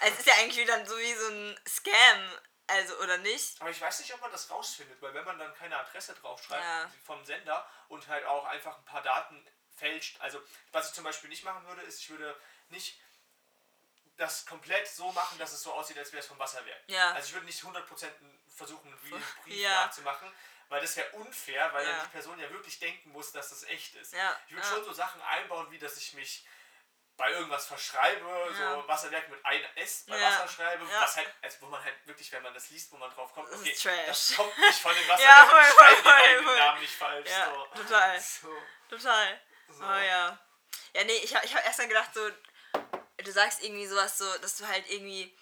Es ist ja eigentlich wieder so wie so ein Scam. Also, oder nicht? Aber ich weiß nicht, ob man das rausfindet, weil wenn man dann keine Adresse draufschreibt Ja. vom Sender und halt auch einfach ein paar Daten fälscht, also was ich zum Beispiel nicht machen würde, ist, ich würde nicht das komplett so machen, dass es so aussieht, als wäre es vom Wasserwerk. Ja. Also ich würde nicht 100% versuchen, einen Brief Ja. nachzumachen, weil das wäre unfair, weil Ja. dann die Person ja wirklich denken muss, dass das echt ist. Ja, Ich würde ja. schon so Sachen einbauen, wie dass ich mich bei irgendwas verschreibe, Ja. so Wasserwerk mit ein S bei Ja. Wasser schreibe, Ja. was halt, also wo man halt wirklich, wenn man das liest, wo man drauf kommt, Das okay, ist trash. das kommt nicht von dem Ja, Wasserwerk, voll, ich schreibe den. Namen nicht falsch. Ja, so. total. So. Total. So. Oh ja. Ja, nee, ich habe ich hab erst dann gedacht, so, du sagst irgendwie sowas so, dass du halt irgendwie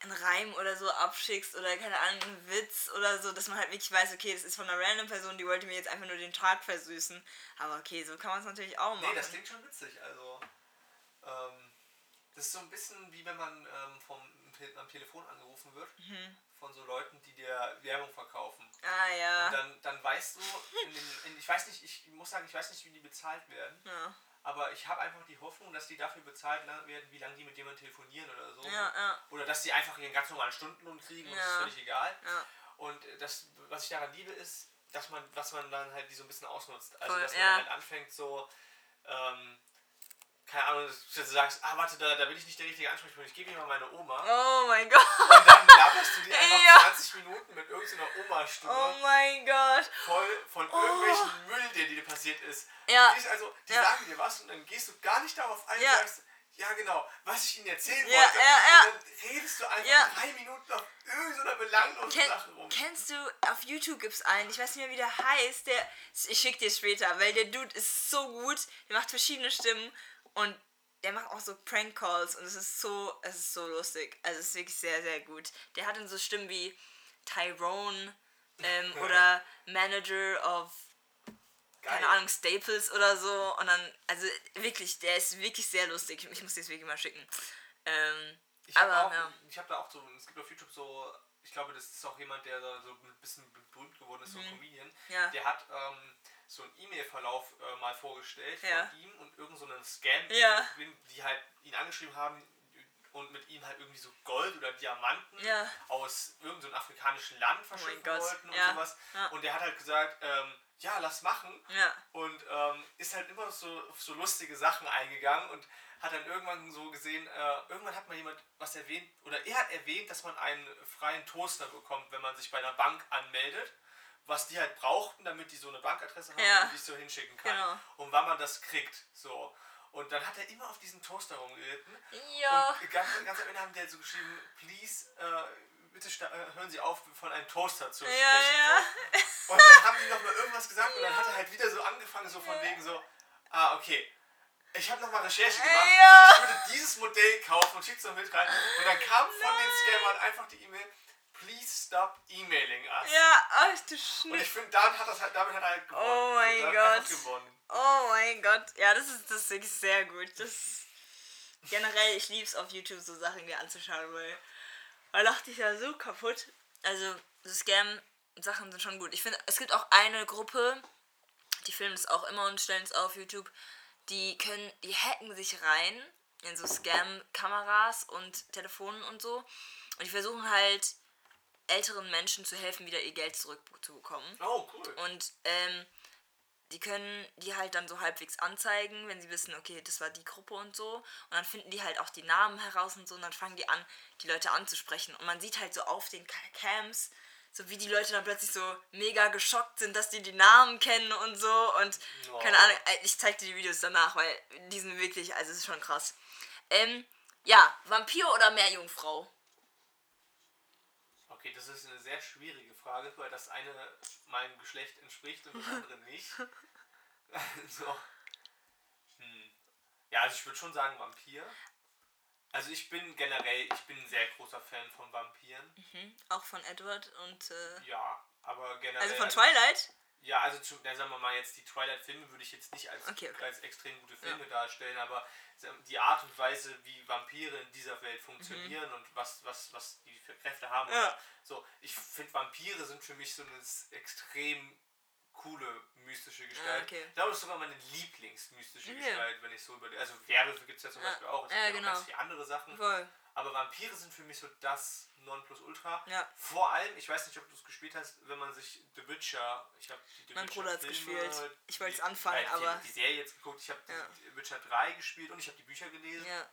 einen Reim oder so abschickst oder keine Ahnung, einen Witz oder so, dass man halt wirklich weiß, okay, das ist von einer random Person, die wollte mir jetzt einfach nur den Tag versüßen. Aber okay, so kann man es natürlich auch machen. Nee, das klingt schon witzig. Also, ähm, das ist so ein bisschen wie wenn man ähm, vom, am Telefon angerufen wird Mhm. Von so Leuten, die dir Werbung verkaufen. ah ja. Und dann, dann weißt du, in den, in, ich weiß nicht, ich muss sagen, ich weiß nicht, wie die bezahlt werden, ja. aber ich habe einfach die Hoffnung, dass die dafür bezahlt werden, wie lange die mit jemandem telefonieren oder so. Ja, ja. Oder dass die einfach ihren ganz normalen Stundenlohn kriegen und das ist völlig egal. Ja. Und äh, das, was ich daran liebe, ist, dass man, was man dann halt die so ein bisschen ausnutzt. Also Voll, dass man halt anfängt so, ähm, keine Ahnung, dass du sagst, ah warte, da, da bin ich nicht der richtige Ansprechpartner, ich gebe dir mal meine Oma. Oh mein Gott. Und dann laberst du dir einfach Ja. 20 Minuten mit irgendeiner Oma-Stimme Oh mein Gott. voll von irgendwelchen Müll, der dir passiert ist. Ja. Siehst also, die Ja. sagen dir was und dann gehst du gar nicht darauf ein Ja. und sagst, ja genau, was ich ihnen erzählen Ja, wollte. ja, ja. Und dann redest du einfach drei Minuten auf irgendeiner belanglosen Ken, Sache rum. kennst du, auf YouTube gibt's einen, ich weiß nicht mehr wie der heißt, der, ich schick dir später, weil der Dude ist so gut, der macht verschiedene Stimmen und der macht auch so Prank Calls und es ist so, es ist so lustig, also es ist wirklich sehr, sehr gut. Der hat dann so Stimmen wie Tyrone ähm, oder Manager of keine Geil. Ahnung, Staples oder so. Und dann, also wirklich, der ist wirklich sehr lustig. Ich muss dir das wirklich mal schicken. Ähm, Ich habe ja. ich habe da auch so, es gibt auf YouTube so, ich glaube, das ist auch jemand, der so ein bisschen berühmt geworden ist, so ein Comedian. Mhm. Ja. Der hat ähm, so einen E-Mail-Verlauf äh, mal vorgestellt Ja. von ihm und irgend so einen Scam, Ja. die, halt ihn angeschrieben haben und mit ihm halt irgendwie so Gold oder Diamanten Ja. Oh aus irgendeinem afrikanischen Land verschiffen Gott, wollten und sowas. Und der hat halt gesagt, ähm, ja, lass machen. Und ähm, ist halt immer so auf so lustige Sachen eingegangen und hat dann irgendwann so gesehen, äh, irgendwann hat mal jemand was erwähnt, oder er hat erwähnt, dass man einen freien Toaster bekommt, wenn man sich bei einer Bank anmeldet, was die halt brauchten, damit die so eine Bankadresse haben Ja. und die so hinschicken kann. Genau. Und wann man das kriegt. So. Und dann hat er immer auf diesen Toaster rumgeritten. Ja. Und ganz, ganz am Ende haben die halt so geschrieben, please, äh, bitte äh, hören Sie auf, von einem Toaster zu sprechen. ja. So. Und dann haben die noch mal irgendwas gesagt und dann hat er halt wieder so angefangen, so von wegen so, ah, okay, ich habe nochmal Recherche gemacht Ja. und ich würde dieses Modell kaufen und schickt es noch mit rein. Und dann kam von den Scammern einfach die E-Mail, please stop emailing us. Ja, ach du Und ich Schnitt. finde, damit hat, das halt, damit hat er halt gewonnen. Oh mein Gott. Oh mein Gott. Ja, das ist, das ist wirklich sehr gut. Das generell, ich liebe es auf YouTube so Sachen mir anzuschauen, weil da lachte ich ja so kaputt. Also, so Scam-Sachen sind schon gut. Ich finde, es gibt auch eine Gruppe, die filmen das auch immer und stellen es auf YouTube. Die können, die hacken sich rein in so Scam-Kameras und Telefonen und so. Und die versuchen halt älteren Menschen zu helfen, wieder ihr Geld zurückzubekommen. Oh, cool. Und ähm, die können die halt dann so halbwegs anzeigen, wenn sie wissen, okay, das war die Gruppe und so. Und dann finden die halt auch die Namen heraus und so. Und dann fangen die an, die Leute anzusprechen. Und man sieht halt so auf den Ca- Cams, so wie die Leute dann plötzlich so mega geschockt sind, dass die die Namen kennen und so. Und Oh. keine Ahnung, äh, ich zeig dir die Videos danach, weil die sind wirklich, also es ist schon krass. Ähm, ja, Vampir oder Meerjungfrau? Okay, das ist eine sehr schwierige Frage, weil das eine meinem Geschlecht entspricht und das andere nicht. so. Hm. Ja, also ich würde schon sagen Vampir. Also ich bin generell, ich bin ein sehr großer Fan von Vampiren. Hm, auch von Edward und, äh, Ja, aber generell. also von Twilight? Ja, also zu, dann sagen wir mal jetzt die Twilight-Filme würde ich jetzt nicht als, Okay, okay. als extrem gute Filme darstellen, aber die Art und Weise, wie Vampire in dieser Welt funktionieren und was, was, was die für Kräfte haben. Mhm. Ja. So, ich finde Vampire sind für mich so eine extrem coole mystische Gestalt. Ah, okay. Ich glaube, das ist sogar meine Lieblingsmystische Okay. Gestalt, wenn ich so über Also Werwölfe gibt es ja zum Ja. Beispiel auch. Es Ja, gibt ja genau. noch ganz viele andere Sachen. Voll. Aber Vampire sind für mich so das Nonplusultra. Ja. Vor allem, ich weiß nicht, ob du es gespielt hast, wenn man sich The Witcher, ich habe die The Mein Witcher Bruder hat's Filme, gespielt. Ich wollt's die- anfangen, die, aber- die Serie jetzt geguckt, ich habe Ja. The Witcher 3 gespielt und ich habe die Bücher gelesen. Ja.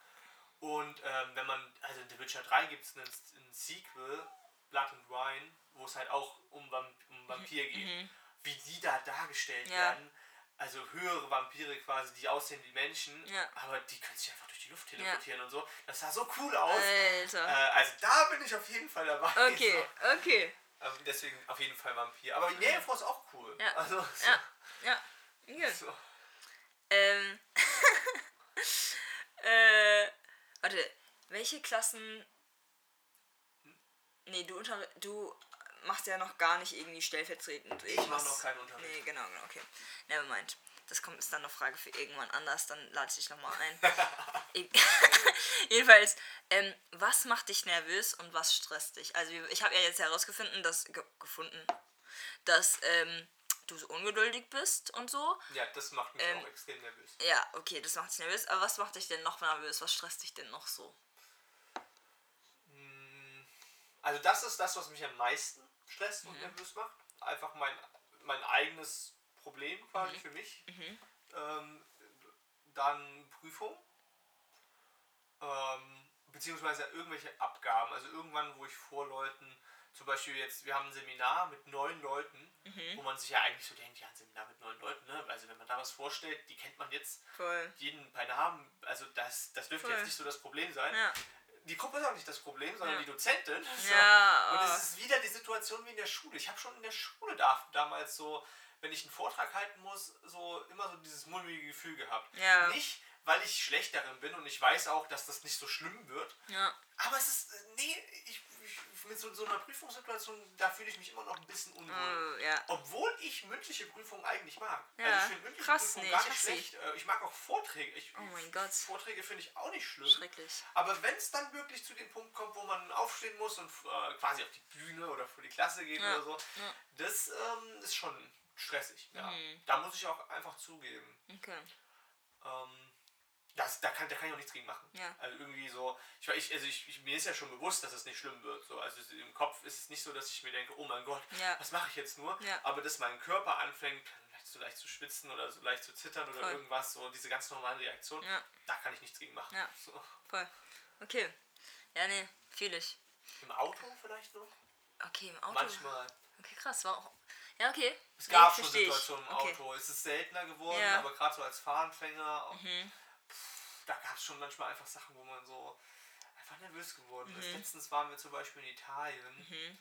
Und ähm, wenn man, also in The Witcher 3 gibt es ein, Sequel, Blood and Wine, wo es halt auch um, Vamp um Vampir geht. Wie die da dargestellt Mhm. Ja. werden. Also höhere Vampire quasi, die aussehen wie Menschen, Ja. aber die können sich einfach die Luft teleportieren und so. Das sah so cool aus. Alter. Äh, also da bin ich auf jeden Fall dabei. Okay, okay. So. Ähm, deswegen auf jeden Fall Vampir. Aber Meerjungfrau ist auch cool. Ja. Also, so, Ja, ja. Gut. so. Ähm. äh. Warte, welche Klassen. Nee, du unter du machst ja noch gar nicht irgendwie stellvertretend. Ich mach noch keinen Unterricht. Nee, genau, genau, okay. Nevermind. Das kommt ist dann eine Frage für irgendwann anders, dann lade ich dich nochmal ein. Jedenfalls, ähm, was macht dich nervös und was stresst dich? Also ich habe ja jetzt herausgefunden, dass ge gefunden, dass ähm, du so ungeduldig bist und so. Ja, das macht mich Ähm, auch extrem nervös. Ja, okay, das macht dich nervös. Aber was macht dich denn noch nervös? Was stresst dich denn noch so? Also das ist das, was mich am meisten stresst Mhm. und nervös macht. Einfach mein, mein eigenes Problem Mhm. quasi für mich. Ähm, dann Prüfung. Ähm, beziehungsweise irgendwelche Abgaben. Also irgendwann, wo ich vor Leuten zum Beispiel jetzt, wir haben ein Seminar mit neun Leuten, Mhm. wo man sich ja eigentlich so denkt, ja, ein Seminar mit neun Leuten, ne? Also wenn man da was vorstellt, die kennt man jetzt Voll. jeden bei Namen, also das, das dürfte Voll. jetzt nicht so das Problem sein. Ja. Die Gruppe ist auch nicht das Problem, sondern Ja. die Dozentin. So. Ja, Und oh. es ist wieder die Situation wie in der Schule. Ich habe schon in der Schule da, damals so, wenn ich einen Vortrag halten muss, so immer so dieses mulmige Gefühl gehabt. Ja. Nicht, weil ich schlecht darin bin und ich weiß auch, dass das nicht so schlimm wird. Ja. Aber es ist, äh, nee, ich, ich mit so, so einer Prüfungssituation, da fühle ich mich immer noch ein bisschen unwohl. Oh, ja. Obwohl ich mündliche Prüfungen eigentlich mag. Ja, also ich finde mündliche krass, Prüfungen nee, gar ich nicht schlecht. Äh, Ich mag auch Vorträge. Ich, Oh mein Gott. Vorträge finde ich auch nicht schlimm. Schrecklich. Aber wenn es dann wirklich zu dem Punkt kommt, wo man aufstehen muss und äh, quasi auf die Bühne oder vor die Klasse geht Ja, oder so, das ähm, ist schon stressig. Ja. Mhm. Da muss ich auch einfach zugeben. Okay. Ähm, das, da, kann, da kann ich auch nichts gegen machen. Ja. Also irgendwie so, ich, weiß- ich, also ich, ich, mir ist ja schon bewusst, dass es nicht schlimm wird. So. Also im Kopf ist es nicht so, dass ich mir denke, oh mein Gott, Ja. was mache ich jetzt nur? Ja. Aber dass mein Körper anfängt, vielleicht so leicht zu schwitzen oder so leicht zu zittern oder Voll. irgendwas, so diese ganz normalen Reaktionen, Ja. da kann ich nichts gegen machen. Ja. So. Voll. Okay. Ja, nee, fühle ich. Im Auto vielleicht noch? Okay, im Auto. Manchmal. Okay, krass. War auch. Ja, okay. Es gab Nee, schon. Situationen im Okay. Auto. Es ist seltener geworden, Ja. Mhm. aber gerade so als Fahranfänger, pff, da gab es schon manchmal einfach Sachen, wo man so einfach nervös geworden Mhm. ist. Letztens waren wir zum Beispiel in Italien,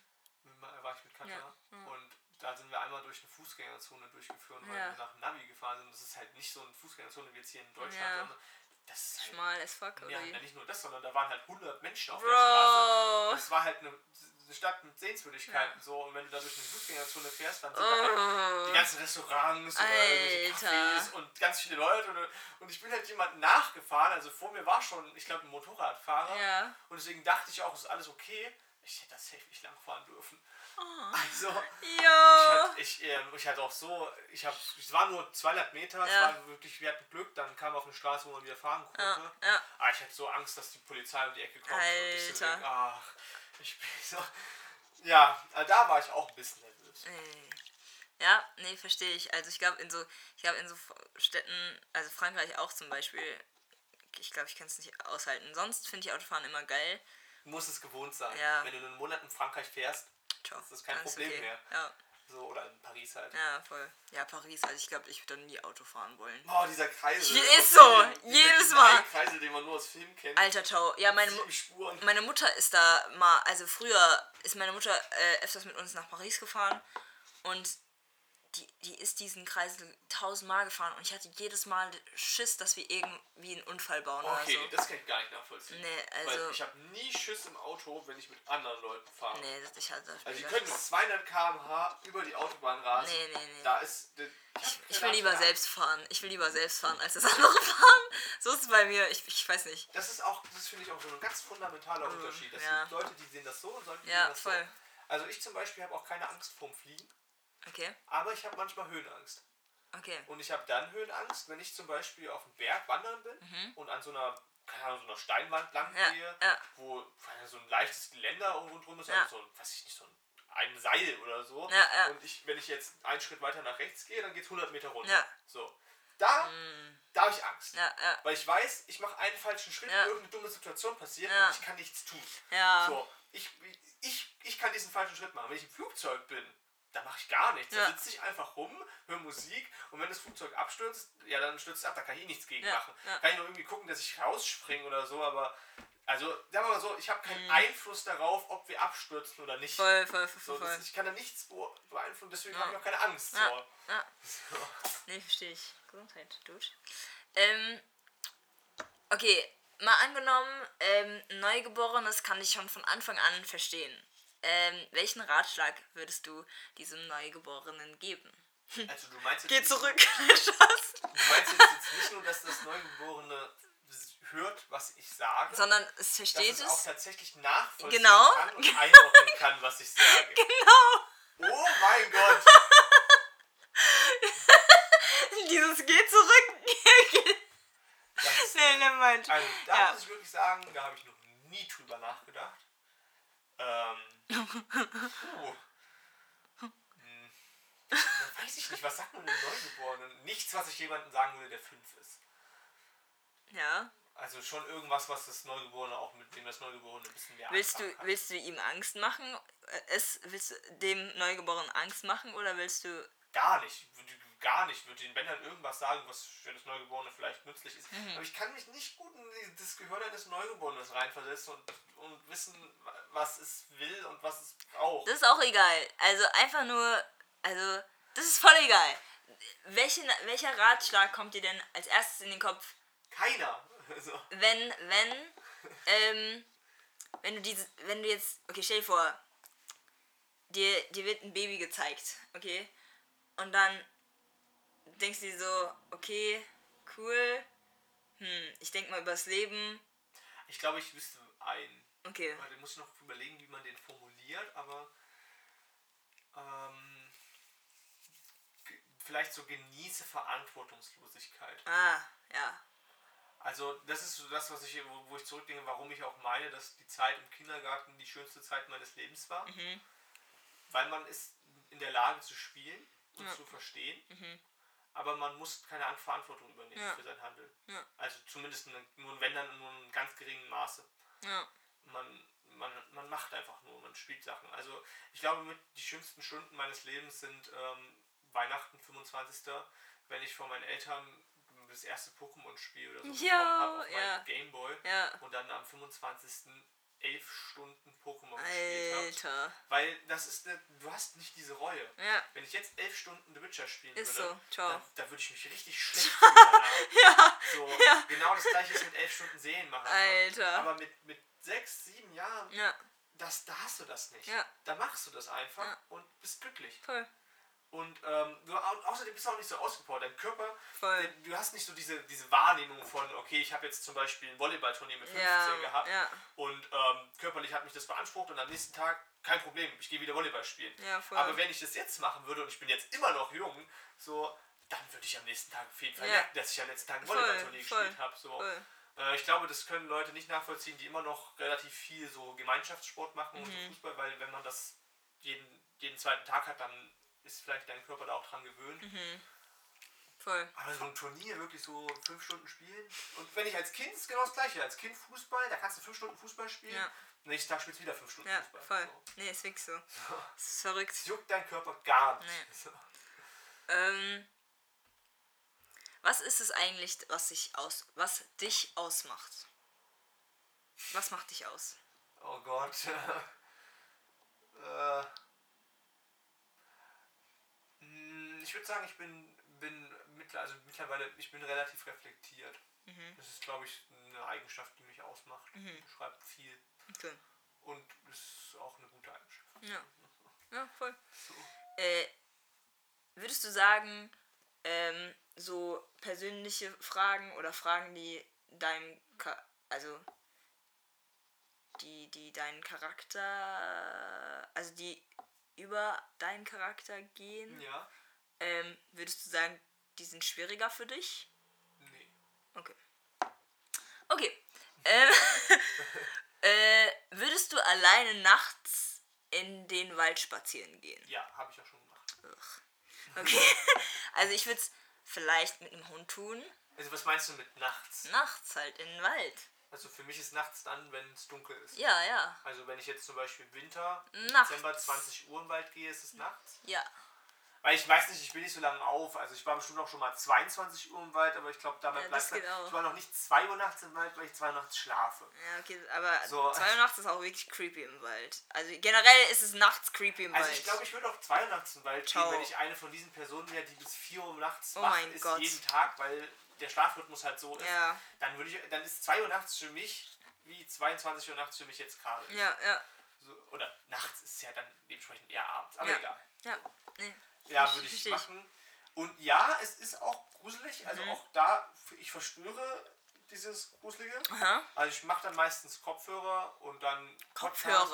ma- war ich mit Katja, Ja, ja. und da sind wir einmal durch eine Fußgängerzone durchgeführt, weil Ja. wir nach Navi gefahren sind. Das ist halt nicht so eine Fußgängerzone wie jetzt hier in Deutschland, Ja. sondern das ist halt Schmal as fuck, ja, oder? ja, nicht nur das, sondern da waren halt 100 Menschen auf Bro. der Straße. Und es war halt eine, eine Stadt mit Sehenswürdigkeiten Ja. so. Und wenn du da durch eine Fußgängerzone fährst, dann sind da halt Oh. die ganzen Restaurants oder irgendwelche Alter. Cafés und ganz viele Leute. Und, und ich bin halt jemand nachgefahren. Also vor mir war schon, ich glaube, ein Motorradfahrer. Ja. Und deswegen dachte ich auch, ist alles okay. Ich hätte das safe nicht lang fahren dürfen. Also, ich Ja. hatte, ich, ähm, ich hatte auch so, ich habe, es war nur 200 Meter, es Ja. war wirklich, wir hatten Glück, dann kam auf eine Straße, wo man wieder fahren konnte. Ja, ja. Ah, ich hatte so Angst, dass die Polizei um die Ecke kommt. Und ich so Alter. ach, so. Ja, äh, da war ich auch ein bisschen nervös. Ey. Ja, nee, verstehe ich. Also ich glaube in so, ich glaube in so Städten, also Frankreich auch zum Beispiel, ich glaube, ich kann es nicht aushalten. Sonst finde ich Autofahren immer geil. Du musst es gewohnt sein. Ja. Wenn du einen Monat in Frankreich fährst, Ciao. Das ist kein Alles Problem mehr. Ja, so oder in Paris halt. ja, voll. Ja, Paris, also ich glaube, ich würde dann nie Auto fahren wollen. Boah, dieser Kreisel. Ist aus so, dieser- jedes dieser Mal. Kreisel, den man nur aus Filmen kennt. Alter, ciao. Ja, meine, meine Mutter ist da mal, also früher ist meine Mutter äh, öfters mit uns nach Paris gefahren und die, die ist diesen Kreisel tausendmal gefahren und ich hatte jedes Mal Schiss, dass wir irgendwie einen Unfall bauen Okay, so. das kann ich gar nicht nachvollziehen. Nee, Weil also- ich habe nie Schiss im Auto, wenn ich mit anderen Leuten fahre. Nee, das, ich hatte Also die können mit Schiss. 200 km/h über die Autobahn rasen. Nee, nee, nee. Da ist... Ich will lieber selbst fahren. Ich will lieber selbst fahren, als das andere fahren. So ist es bei mir. Ich, ich weiß nicht. Das ist auch, das finde ich auch so ein ganz fundamentaler Unterschied. Das ja. sind Leute, die sehen das so und Leute, die Ja, sehen das voll. so. Also ich zum Beispiel habe auch keine Angst vorm Fliegen, Okay, aber ich habe manchmal Höhenangst. okay. Und ich habe dann Höhenangst, wenn ich zum Beispiel auf dem Berg wandern bin und an so einer, keine Ahnung, so einer Steinwand lang Mhm. Ja, gehe, ja. wo so ein leichtes Geländer irgendwo drum ist, Ja. also so ein, weiß ich nicht, so ein, ein Seil oder so. Und ich, wenn ich jetzt einen Schritt weiter nach rechts gehe, dann geht es 100 Meter runter. Mhm. So. Da, da habe ich Angst. Weil ich weiß, ich mache einen falschen Schritt, irgendeine dumme Situation passiert und ich kann nichts tun. So, ich, ich, ich kann diesen falschen Schritt machen. Wenn ich im Flugzeug bin, da mache ich gar nichts. Ja. Da sitze ich einfach rum, höre Musik und wenn das Flugzeug abstürzt, ja, dann stürzt es ab, da kann ich eh nichts gegen Ja, machen. ja. Kann ich nur irgendwie gucken, dass ich rausspringe oder so, aber also, sagen wir mal so, ich habe keinen Mhm. Einfluss darauf, ob wir abstürzen oder nicht. Voll, voll, voll, So, voll. voll. ich kann da nichts be- beeinflussen, deswegen habe ich auch keine Angst. Ja, So. ja. Nee, verstehe ich. Gesundheit, Dude. Ähm, okay, mal angenommen, ähm, Neugeborenes kann ich schon von Anfang an verstehen. Ähm, welchen Ratschlag würdest du diesem Neugeborenen geben? Also du meinst jetzt Geh nicht- zurück, Schatz. Du meinst jetzt, jetzt nicht nur, dass das Neugeborene hört, was ich sage, Sondern es dass versteht es auch es. tatsächlich nachvollziehen Genau. kann und einordnen kann, was ich sage. Genau. Oh mein Gott! Dieses Geh zurück. Das ist, nee, ne, also da Ja. muss ich wirklich sagen, da habe ich noch nie drüber nachgedacht. Ähm, puh. Hm. Weiß ich nicht, was sagt man einem Neugeborenen? Nichts, was ich jemandem sagen würde, der fünf ist. Ja. Also schon irgendwas, was das Neugeborene auch mit dem das Neugeborene ein bisschen mehr Willst du, anfangen kann. willst du ihm Angst machen? Äh, Es, willst du dem Neugeborenen Angst machen oder willst du. Gar nicht. Ich würde gar nicht. Ich würde den Bändern irgendwas sagen, was für das Neugeborene vielleicht nützlich ist. Mhm. Aber ich kann mich nicht gut in das Gehör eines Neugeborenen reinversetzen und, und wissen, was es will und was es braucht. Das ist auch egal. Also einfach nur. Also, das ist voll egal. Welchen, welcher Ratschlag kommt dir denn als erstes in den Kopf, Keiner. Also, wenn, wenn, ähm, wenn du diese, wenn du jetzt, okay, stell dir vor, dir, dir wird ein Baby gezeigt, okay, und dann denkst du dir so, okay, cool, hm, ich denk mal übers Leben, ich glaube, ich wüsste einen. okay, Warte, muss ich noch überlegen, wie man den formuliert, aber ähm, vielleicht so genieße Verantwortungslosigkeit. ah, ja, Also das ist so das, was ich, wo, wo ich zurückdenke, warum ich auch meine, dass die Zeit im Kindergarten die schönste Zeit meines Lebens war. Mhm. Weil man ist in der Lage zu spielen und Ja. zu verstehen, aber man muss keine An- Verantwortung übernehmen Ja. für sein Handeln. Ja. Also zumindest in, nur wenn dann nur in ganz geringem Maße. ja, Man, man, man macht einfach nur, man spielt Sachen. Also ich glaube, mit die schönsten Stunden meines Lebens sind ähm, Weihnachten 25. Wenn ich von meinen Eltern das erste Pokémon-Spiel oder so Ja, bekommen habe auf meinem Gameboy und dann am 25. elf Stunden Pokémon gespielt habe. Alter, Weil das ist eine, du hast nicht diese Reue. ja, Wenn ich jetzt elf Stunden The Witcher spielen Ist würde, so, dann würde ich mich richtig schlecht fühlen. ja, so, Ja. Genau das gleiche ist mit elf Stunden Serien machen. Alter. Aber mit, mit sechs, sieben Jahren, ja, das, da hast du das nicht. Ja. Da machst du das einfach Ja. und bist glücklich. voll, Und ähm, du, au- außerdem bist du auch nicht so ausgepowert. Dein Körper, voll, du hast nicht so diese, diese Wahrnehmung von, okay, ich habe jetzt zum Beispiel ein Volleyballturnier mit 15 ja, gehabt ja, und ähm, körperlich hat mich das beansprucht und am nächsten Tag kein Problem, ich gehe wieder Volleyball spielen. Ja. Aber wenn ich das jetzt machen würde und ich bin jetzt immer noch jung, so, dann würde ich am nächsten Tag auf jeden Fall merken, dass ich am letzten Tag ein Voll, Volleyballturnier voll, gespielt habe. So. Äh, ich glaube, das können Leute nicht nachvollziehen, die immer noch relativ viel so Gemeinschaftssport machen und Mhm. so Fußball, weil wenn man das jeden, jeden zweiten Tag hat, dann ist vielleicht dein Körper da auch dran gewöhnt. Mhm. voll, Aber so ein Turnier wirklich so fünf Stunden spielen. Und wenn ich als Kind ist genau das gleiche. Als Kind Fußball, da kannst du fünf Stunden Fußball spielen. Ja. Nächsten Tag spielst du wieder fünf Stunden ja, Fußball. voll, So. nee, ist wirklich so, das ist verrückt. Es juckt dein Körper gar nicht. Nee. So. Ähm, was ist es eigentlich, was sich aus, was dich ausmacht? Was macht dich aus? Oh Gott. äh, mh, ich würde sagen, ich bin, bin mittler, also mittlerweile, ich bin relativ reflektiert. Mhm. Das ist, glaube ich, eine Eigenschaft, die mich ausmacht. Ich schreibe viel Okay. und das ist auch eine gute Eigenschaft. Ja. Ja, voll. So. Äh, würdest du sagen, ähm, so persönliche Fragen oder Fragen, die deinem, also die, die deinen Charakter, also die über deinen Charakter gehen, Ja? Ähm, würdest du sagen, die sind schwieriger für dich? Nee. Okay. Okay. Ähm, äh, würdest du alleine nachts in den Wald spazieren gehen? Ja, habe ich auch schon gemacht. Okay. Also ich würde es vielleicht mit einem Hund tun. Also was meinst du mit nachts? Nachts halt in den Wald. Also für mich ist nachts dann, wenn es dunkel ist. Ja, ja. Also wenn ich jetzt zum Beispiel Winter, Nachts. Dezember 20 Uhr im Wald gehe, ist es nachts. Ja. Weil ich weiß nicht, ich bin nicht so lange auf. Also ich war bestimmt auch schon mal 22 Uhr im Wald, aber ich glaube, dabei Ja, bleibt. Ich war noch nicht 2 Uhr nachts im Wald, weil ich 2 Uhr nachts schlafe. Ja, okay, aber So. 2 Uhr nachts ist auch wirklich creepy im Wald. Also generell ist es nachts creepy im Also Wald. ich glaube, ich würde auch 2 Uhr nachts im Wald Ciao. gehen, wenn ich eine von diesen Personen wäre, die bis 4 Uhr nachts Oh wach ist, Gott. jeden Tag, weil der Schlafrhythmus halt so ist. Ja. Dann würde ich, dann ist 2 Uhr nachts für mich wie 22 Uhr nachts für mich jetzt gerade. Ja, ja. So, oder nachts ist ja dann dementsprechend eher abends. Aber Ja. egal. Ja. Nee. Ja, würde ich machen. Und ja, es ist auch gruselig. Also Mhm. auch da, ich verspüre dieses Gruselige. Aha. Also ich mache dann meistens Kopfhörer und dann Podcast.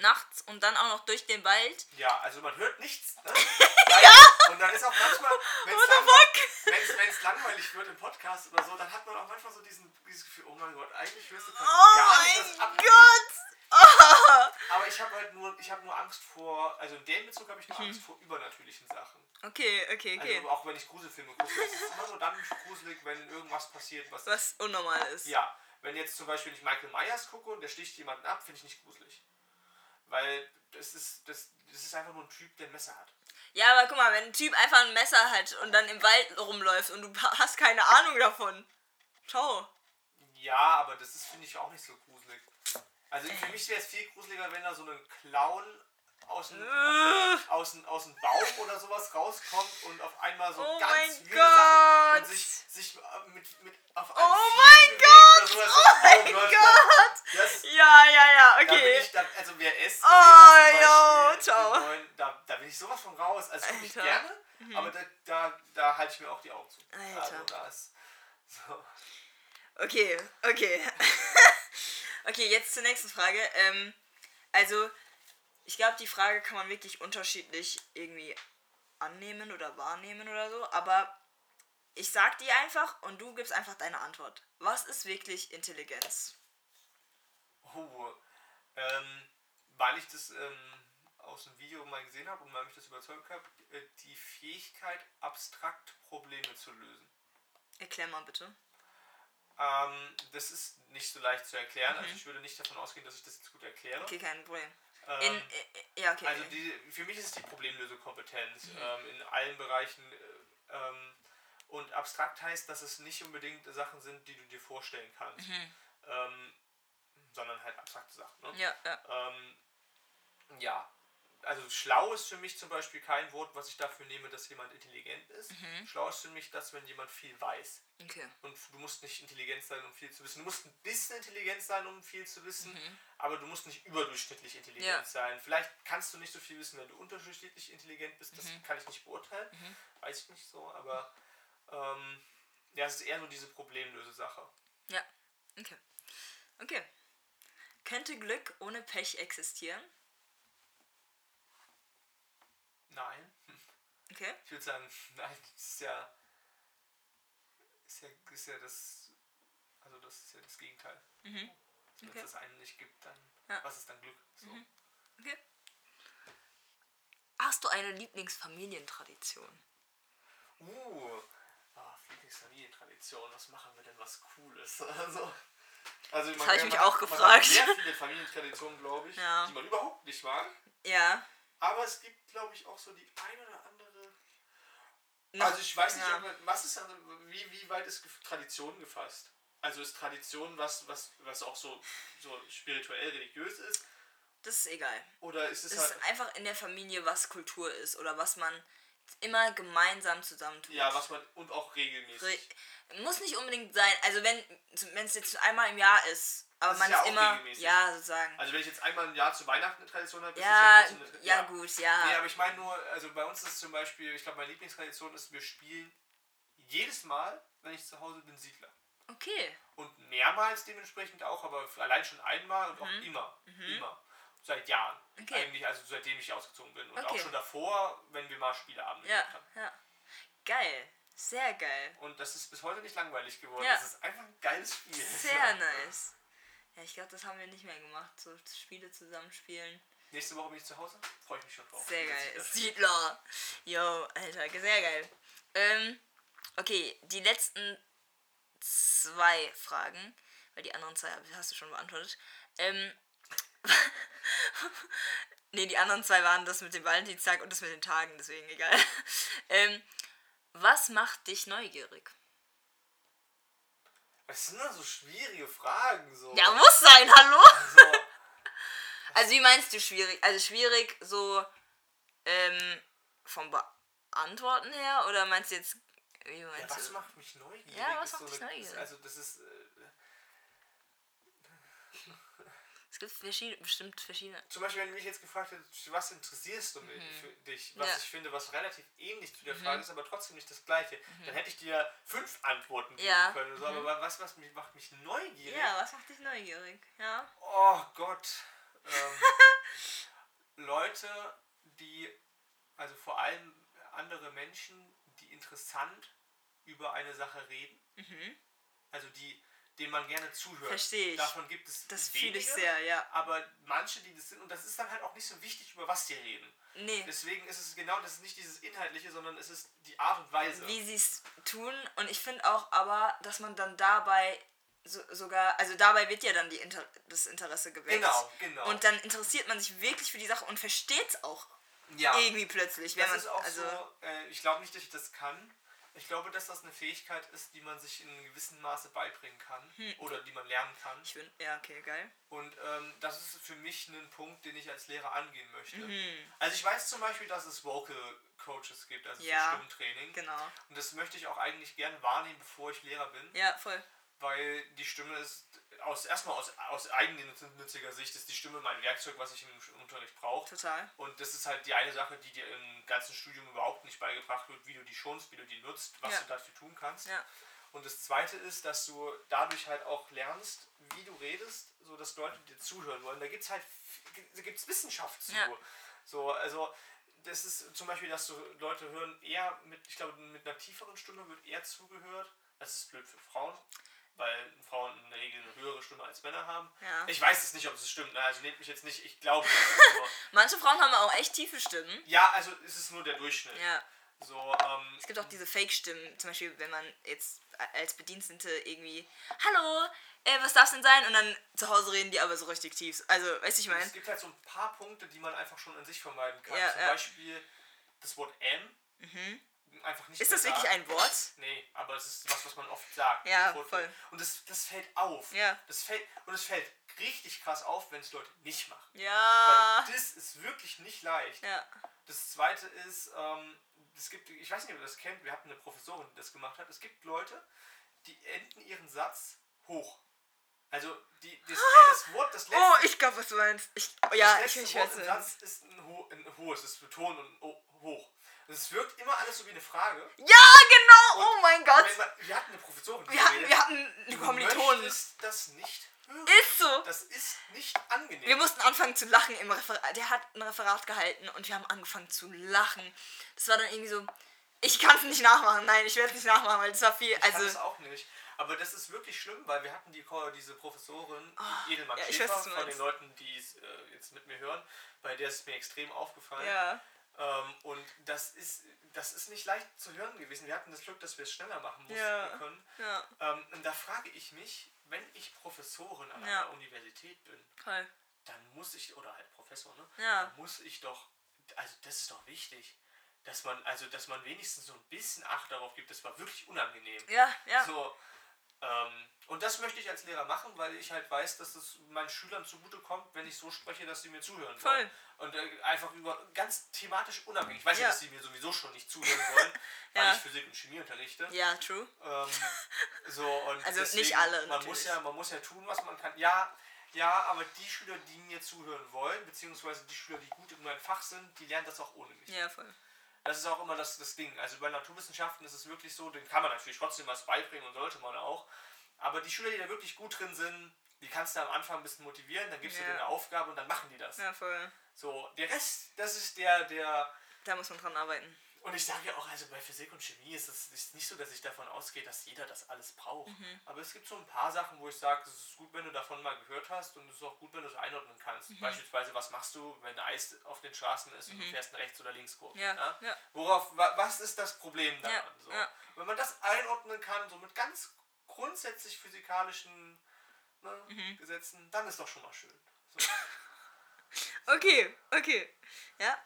Nachts und dann auch noch durch den Wald. Ja, also man hört nichts. Ne? ja! Und dann ist auch manchmal, wenn es langweilig, wird im Podcast oder so, dann hat man auch manchmal so diesen, dieses Gefühl, oh mein Gott, eigentlich hörst du Oh gar nicht, was mein abgeht. Gott! Oh. Aber ich habe halt nur, ich habe nur Angst vor, also in dem Bezug habe ich nur Mhm. Angst vor übernatürlichen Sachen. Okay, okay, okay. Also auch wenn ich Gruselfilme gucke, es ist immer nur dann gruselig, wenn irgendwas passiert, was... Was unnormal ist. Ja, wenn jetzt zum Beispiel ich Michael Myers gucke und der sticht jemanden ab, finde ich nicht gruselig. Weil das ist, das, das ist einfach nur ein Typ, der ein Messer hat. Ja, aber guck mal, wenn ein Typ einfach ein Messer hat und dann im Wald rumläuft und du hast keine Ahnung davon. Ciao. Ja, aber das ist, finde ich, auch nicht so gruselig. Also für mich wäre es viel gruseliger, wenn da so ein Clown aus dem, Äh. aus, dem, aus dem Baum oder sowas rauskommt und auf einmal so Oh ganz mein wilde Sachen Gott. und sich, sich äh, mit, mit auf einem Oh Vieh mein Gott. sowas. Oh mein Gott. Das, Ja, ja, ja, da bin okay. ich dann, also wer es Oh, Beispiel, ciao. neuen, da, da bin ich sowas von raus. Also guck ich Alter. Mhm. gerne, aber da, da, da halte ich mir auch die Augen zu. Alter. Also da ist so. Okay, okay. okay, jetzt zur nächsten Frage. Ähm, also, ich glaube, die Frage kann man wirklich unterschiedlich irgendwie annehmen oder wahrnehmen oder so, aber ich sag die einfach und du gibst einfach deine Antwort. Was ist wirklich Intelligenz? Oh, ähm, weil ich das ähm, aus dem Video mal gesehen habe und weil mich das überzeugt hat, äh, die Fähigkeit, abstrakt Probleme zu lösen. Erklär mal bitte. Ähm, das ist nicht so leicht zu erklären, also ich würde nicht davon ausgehen, dass ich das jetzt gut erkläre. Mhm. Okay, kein Problem. Ähm, In, ja, okay. Also die, für mich ist es die Problemlösekompetenz Mhm. ähm, in allen Bereichen. Äh, ähm, und abstrakt heißt, dass es nicht unbedingt Sachen sind, die du dir vorstellen kannst, ähm, sondern halt abstrakte Sachen. Ne? Mhm. ja, ja. Ähm, ja, also schlau ist für mich zum Beispiel kein Wort, was ich dafür nehme, dass jemand intelligent ist. Mhm. Schlau ist für mich das, wenn jemand viel weiß. Okay. Und du musst nicht intelligent sein, um viel zu wissen. Du musst ein bisschen intelligent sein, um viel zu wissen, Mhm. Aber du musst nicht überdurchschnittlich intelligent Ja. sein. Vielleicht kannst du nicht so viel wissen, wenn du unterdurchschnittlich intelligent bist. Das Mhm. kann ich nicht beurteilen. Weiß ich nicht so, aber ähm, ja, es ist eher nur diese Problemlöse-Sache. Ja. Okay. Okay. Könnte Glück ohne Pech existieren? Nein. Okay. Ich würde sagen, nein, das ist ja, ist ja, ist ja das, also das ist ja das Gegenteil. Mhm. Okay. es das einen nicht gibt, dann, Ja. Mhm. was ist dann Glück? So. Okay. Hast du eine Lieblingsfamilientradition? Uh, ah, Lieblingsfamilientradition, was machen wir denn was Cooles? Also, also man, habe ich mich man auch Man gefragt. hat sehr viele Familientraditionen, glaube ich, Ja. die man überhaupt nicht mag. Ja. Aber es gibt, glaube ich, auch so die eine oder andere. Noch- also ich weiß nicht, ja. man, was ist also, wie, wie weit ist Tradition gefasst? Also ist Tradition was, was, was auch so, so spirituell religiös ist? Das ist egal. Oder ist es Es halt. ist einfach in der Familie, was Kultur ist oder was man immer gemeinsam zusammentut. Ja, was man. Und auch regelmäßig. Re muss nicht unbedingt sein. Also wenn wenn es jetzt einmal im Jahr ist, aber Das man ist ja ist auch immer regelmäßig. ja sozusagen. Also wenn ich jetzt einmal im Jahr zu Weihnachten eine Tradition habe, ist ja, es ja, eine- ja, gut, ja. Nee, aber ich meine nur, also bei uns ist zum Beispiel, ich glaube, meine Lieblingstradition ist, wir spielen jedes Mal, wenn ich zu Hause bin, Siedler. Okay. Und mehrmals dementsprechend auch, aber allein schon einmal und auch immer. Immer. Seit Jahren. Mhm. Okay. Eigentlich, also seitdem ich ausgezogen bin. Und auch Okay. schon davor, wenn wir mal Spieleabende Ja, gemacht haben. ja. Geil. Sehr geil. Und das ist bis heute nicht langweilig geworden. Ja. Das ist einfach ein geiles Spiel. Sehr nice. Ja, ich glaube, das haben wir nicht mehr gemacht. So Spiele zusammenspielen. Nächste Woche bin ich zu Hause. Freue ich mich schon drauf. Sehr geil. Siedler. Yo, Alter, sehr geil. Ähm, okay, die letzten zwei Fragen, weil die anderen zwei hast du schon beantwortet. Ähm, nee, die anderen zwei waren das mit dem Valentinstag und das mit den Tagen, deswegen egal. Ähm, was macht dich neugierig? Das sind nur so schwierige Fragen. So. Ja, muss sein, hallo? So. Also wie meinst du schwierig? Also schwierig so ähm, vom Beantworten her oder meinst du jetzt wie Ja, was du? macht mich neugierig? Ja, was ist macht dich eine- neugierig? Also das ist... Äh, Es gibt verschiedene, bestimmt verschiedene. zum Beispiel, wenn du mich jetzt gefragt hättest, was interessierst du mich, für dich, was Mhm. Ja. ich finde, was relativ ähnlich zu der Frage ist, aber trotzdem nicht das gleiche, dann hätte ich dir fünf Antworten geben Mhm. Ja. Mhm. können. So, Aber was, was mich, macht mich neugierig? Ja, was macht dich neugierig? Ja. Oh Gott. ähm, Leute, die, also vor allem andere Menschen, interessant über eine Sache reden. Also die, denen man gerne zuhört. Mhm. Versteh ich. Davon gibt es Das wenige, fühle ich sehr, ja. Aber manche, die das sind, und das ist dann halt auch nicht so wichtig, über was die reden. Nee. Deswegen ist es genau, das ist nicht dieses Inhaltliche, sondern es ist die Art und Weise. wie sie es tun. Und ich finde auch aber, dass man dann dabei so, sogar, also dabei wird ja dann die Inter das Interesse geweckt. Genau, genau. Und dann interessiert man sich wirklich für die Sache und versteht es auch ja. irgendwie plötzlich. Das man, ist auch also, so, äh, ich glaube nicht, dass ich das kann. Ich glaube, dass das eine Fähigkeit ist, die man sich in einem gewissen Maße beibringen kann oder die man lernen kann. Hm. Ich bin, ja, okay, geil. Und ähm, das ist für mich ein Punkt, den ich als Lehrer angehen möchte. Mhm. Also ich weiß zum Beispiel, dass es Vocal Coaches gibt, also Ja, für Stimmtraining. Genau. Und das möchte ich auch eigentlich gern wahrnehmen, bevor ich Lehrer bin. Ja, voll. weil die Stimme ist aus erstmal aus, aus eigennütziger Sicht ist die Stimme mein Werkzeug, was ich im Unterricht brauche. Total. Und das ist halt die eine Sache, die dir im ganzen Studium überhaupt nicht beigebracht wird, wie du die schonst, wie du die nutzt, was Ja. du dafür tun kannst. Ja. Und das zweite ist, dass du dadurch halt auch lernst, wie du redest, so dass Leute dir zuhören wollen. Da gibt es halt da gibt's Wissenschaft zu. Ja. So, also das ist zum Beispiel, dass du Leute hören eher mit, ich glaube, mit einer tieferen Stimme wird eher zugehört. Das ist blöd für Frauen, weil Frauen in der Regel eine höhere Stimme als Männer haben. Ja. Ich weiß es nicht, ob es stimmt, ne? also nehmt mich jetzt nicht, ich glaube es nur. Manche Frauen haben auch echt tiefe Stimmen. Ja, also es ist nur der Durchschnitt. Ja. So, ähm, Es gibt auch diese Fake-Stimmen, zum Beispiel, wenn man jetzt als Bedienstete irgendwie, hallo, äh, was darf's denn sein? Und dann zu Hause reden die aber so richtig tief. Also, weißt du, ich meine? es gibt halt so ein paar Punkte, die man einfach schon an sich vermeiden kann. Ja, Zum. Beispiel das Wort M. Einfach nicht Ist das wirklich sagen. ein Wort? Nee, aber es ist was, was man oft sagt. Ja, voll. Und das, das fällt auf. Ja. Das fällt, und es fällt richtig krass auf, wenn es Leute nicht machen. Ja. Weil das ist wirklich nicht leicht. Ja. Das zweite ist, ähm, es gibt, ich weiß nicht, ob ihr das kennt, wir hatten eine Professorin, die das gemacht hat. Es gibt Leute, die enden ihren Satz hoch. Also die, das, das Wort, das letzte, Oh, ich glaube, was du meinst. Ich, oh, ja, das ich, letzte ich Wort weiß im. Satz ist ein, ho ein hohes, es ist betont und hoch. Es wirkt immer alles so wie eine Frage. Ja, genau! Und Oh mein Gott! Man, wir hatten eine Professorin, Wir hatten, wir hatten einen du Kommilitonen. möchtest das nicht hören. Ist so! Das ist nicht angenehm. Wir mussten anfangen zu lachen im Referat. Der hat ein Referat gehalten und wir haben angefangen zu lachen. Das war dann irgendwie so. Ich kann es nicht nachmachen. Nein, ich werde es nicht nachmachen, weil das war viel. Ich kann Also, das auch nicht. Aber das ist wirklich schlimm, weil wir hatten die, diese Professorin, Edelmann Ah, ja, Schäfer, weiß, von den. Leuten, die es äh, jetzt mit mir hören, bei der ist es mir extrem aufgefallen. ja. Ähm, und das ist, das ist nicht leicht zu hören gewesen. Wir hatten das Glück, dass wir es schneller machen mussten Ja. können. Ja. Ähm, und da frage ich mich, wenn ich Professorin an Ja. einer Universität bin, Toll. dann muss ich, oder halt Professor, ne? Ja. Dann muss ich doch, also das ist doch wichtig, dass man, also dass man wenigstens so ein bisschen Acht darauf gibt, das war wirklich unangenehm. Ja, ja. So, und das möchte ich als Lehrer machen, weil ich halt weiß, dass es meinen Schülern zugutekommt, wenn ich so spreche, dass sie mir zuhören Voll. wollen. Und äh, einfach über ganz thematisch unabhängig. Ich weiß ja, dass sie mir sowieso schon nicht zuhören wollen, weil Ja. ich Physik und Chemie unterrichte. Ja, true. Ähm, so, und Also nicht deswegen, alle, Man natürlich. muss, ja, man muss ja tun, was man kann. Ja, ja, aber die Schüler, die mir zuhören wollen, beziehungsweise die Schüler, die gut in meinem Fach sind, die lernen das auch ohne mich. Ja, voll. Das ist auch immer das, das Ding. Also bei Naturwissenschaften ist es wirklich so, den kann man natürlich trotzdem was beibringen und sollte man auch. Aber die Schüler, die da wirklich gut drin sind, die kannst du am Anfang ein bisschen motivieren, dann gibst du Ja. denen eine Aufgabe und dann machen die das. Ja, voll. So, der Rest, das ist der, der. Da muss man dran arbeiten. Und ich sage ja auch, also bei Physik und Chemie ist es nicht so, dass ich davon ausgehe, dass jeder das alles braucht. Mhm. Aber es gibt so ein paar Sachen, wo ich sage, es ist gut, wenn du davon mal gehört hast und es ist auch gut, wenn du es einordnen kannst. Mhm. Beispielsweise, was machst du, wenn Eis auf den Straßen ist und du fährst eine Rechts- oder Linkskurve? Mhm. Ja, ja. Worauf, wa, was ist das Problem daran? Ja, so? ja. Wenn man das einordnen kann, so mit ganz grundsätzlich physikalischen ne, Mhm. Gesetzen, dann ist doch schon mal schön. So. Okay, okay. Ja.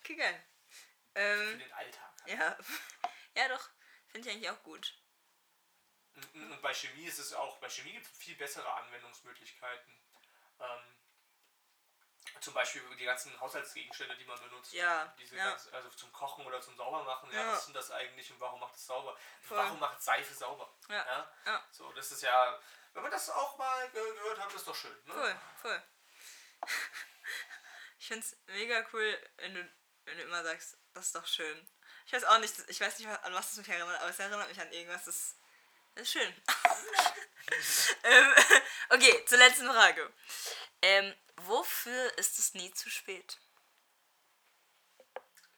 Okay, geil. Für Ähm, den Alltag. ja. Ja, doch. Finde ich eigentlich auch gut. Und bei Chemie ist es auch, bei Chemie gibt es viel bessere Anwendungsmöglichkeiten. Ähm, zum Beispiel die ganzen Haushaltsgegenstände, die man benutzt. Ja, Diese ja. Ganz, also zum Kochen oder zum Saubermachen. Ja, Ja. was sind das eigentlich und warum macht es sauber? Voll. Warum macht Seife sauber? Ja, ja. So, das ist ja, wenn man das auch mal ge gehört hat, ist doch schön. Ne? Voll, voll. Ich finde es mega cool, wenn du, wenn du immer sagst, das ist doch schön. Ich weiß auch nicht, ich weiß nicht, an was es mich erinnert, aber es erinnert mich an irgendwas, das, das ist schön. ähm, okay, zur letzten Frage. Ähm, wofür ist es nie zu spät?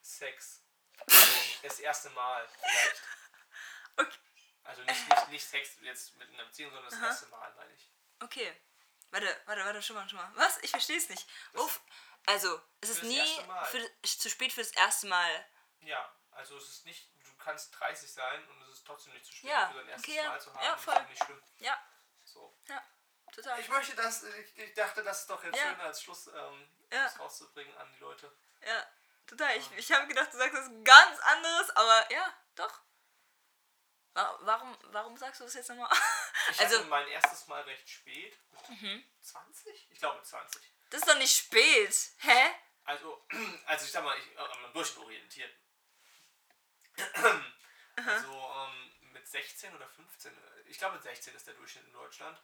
Sex. Das erste Mal vielleicht. Okay. Also nicht, nicht, nicht Sex jetzt mit einer Beziehung, sondern das Aha. erste Mal, meine ich. Okay. Warte, warte, warte, schon mal, schon mal. Was? Ich verstehe es nicht. Uff. Also, es ist nie für, zu spät für das erste Mal. Ja, also es ist nicht, du kannst 30 sein und es ist trotzdem nicht zu spät Ja, für dein erstes okay, ja. Mal zu haben. Ja, Das ist voll. ja nicht schlimm. Ja, So. ja, total. Ich möchte das, ich, ich dachte, das ist doch jetzt Ja. schön als Schluss ähm, Ja. das rauszubringen an die Leute. Ja, total. Ich, ich habe gedacht, du sagst was ganz anderes, aber ja, doch. Wa- Warum, warum sagst du das jetzt nochmal? Ich Also, hatte mein erstes Mal recht spät. Mit 20? Ich glaube 20. das ist doch nicht spät. Hä? Also, also ich sag mal, ich, äh, am Durchschnitt orientiert. Also ähm, mit 16 oder 15, äh, ich glaube 16 ist der Durchschnitt in Deutschland.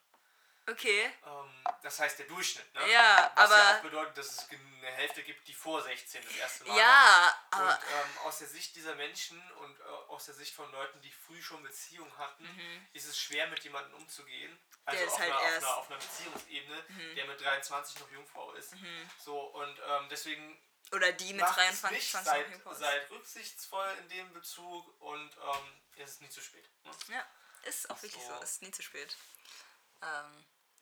Okay. Ähm, das heißt der Durchschnitt, ne? Ja, Was ja aber- auch bedeutet, dass es eine Hälfte gibt, die vor 16 das erste Mal. Ja, hat. aber. Und ähm, aus der Sicht dieser Menschen und äh, aus der Sicht von Leuten, die früh schon Beziehungen hatten, ist es schwer mit jemandem umzugehen. Also Mhm. Der auf, halt einer, auf, erst- Mhm. einer, auf einer Beziehungsebene, der mit 23 noch Jungfrau ist. So, und ähm, deswegen Oder die mit macht es 23, nicht, 20 seid, rücksichtsvoll in dem Bezug und ähm, es ist nie zu spät. Ne? Ja, ist auch wirklich so. So. Ist nie zu spät. Ähm,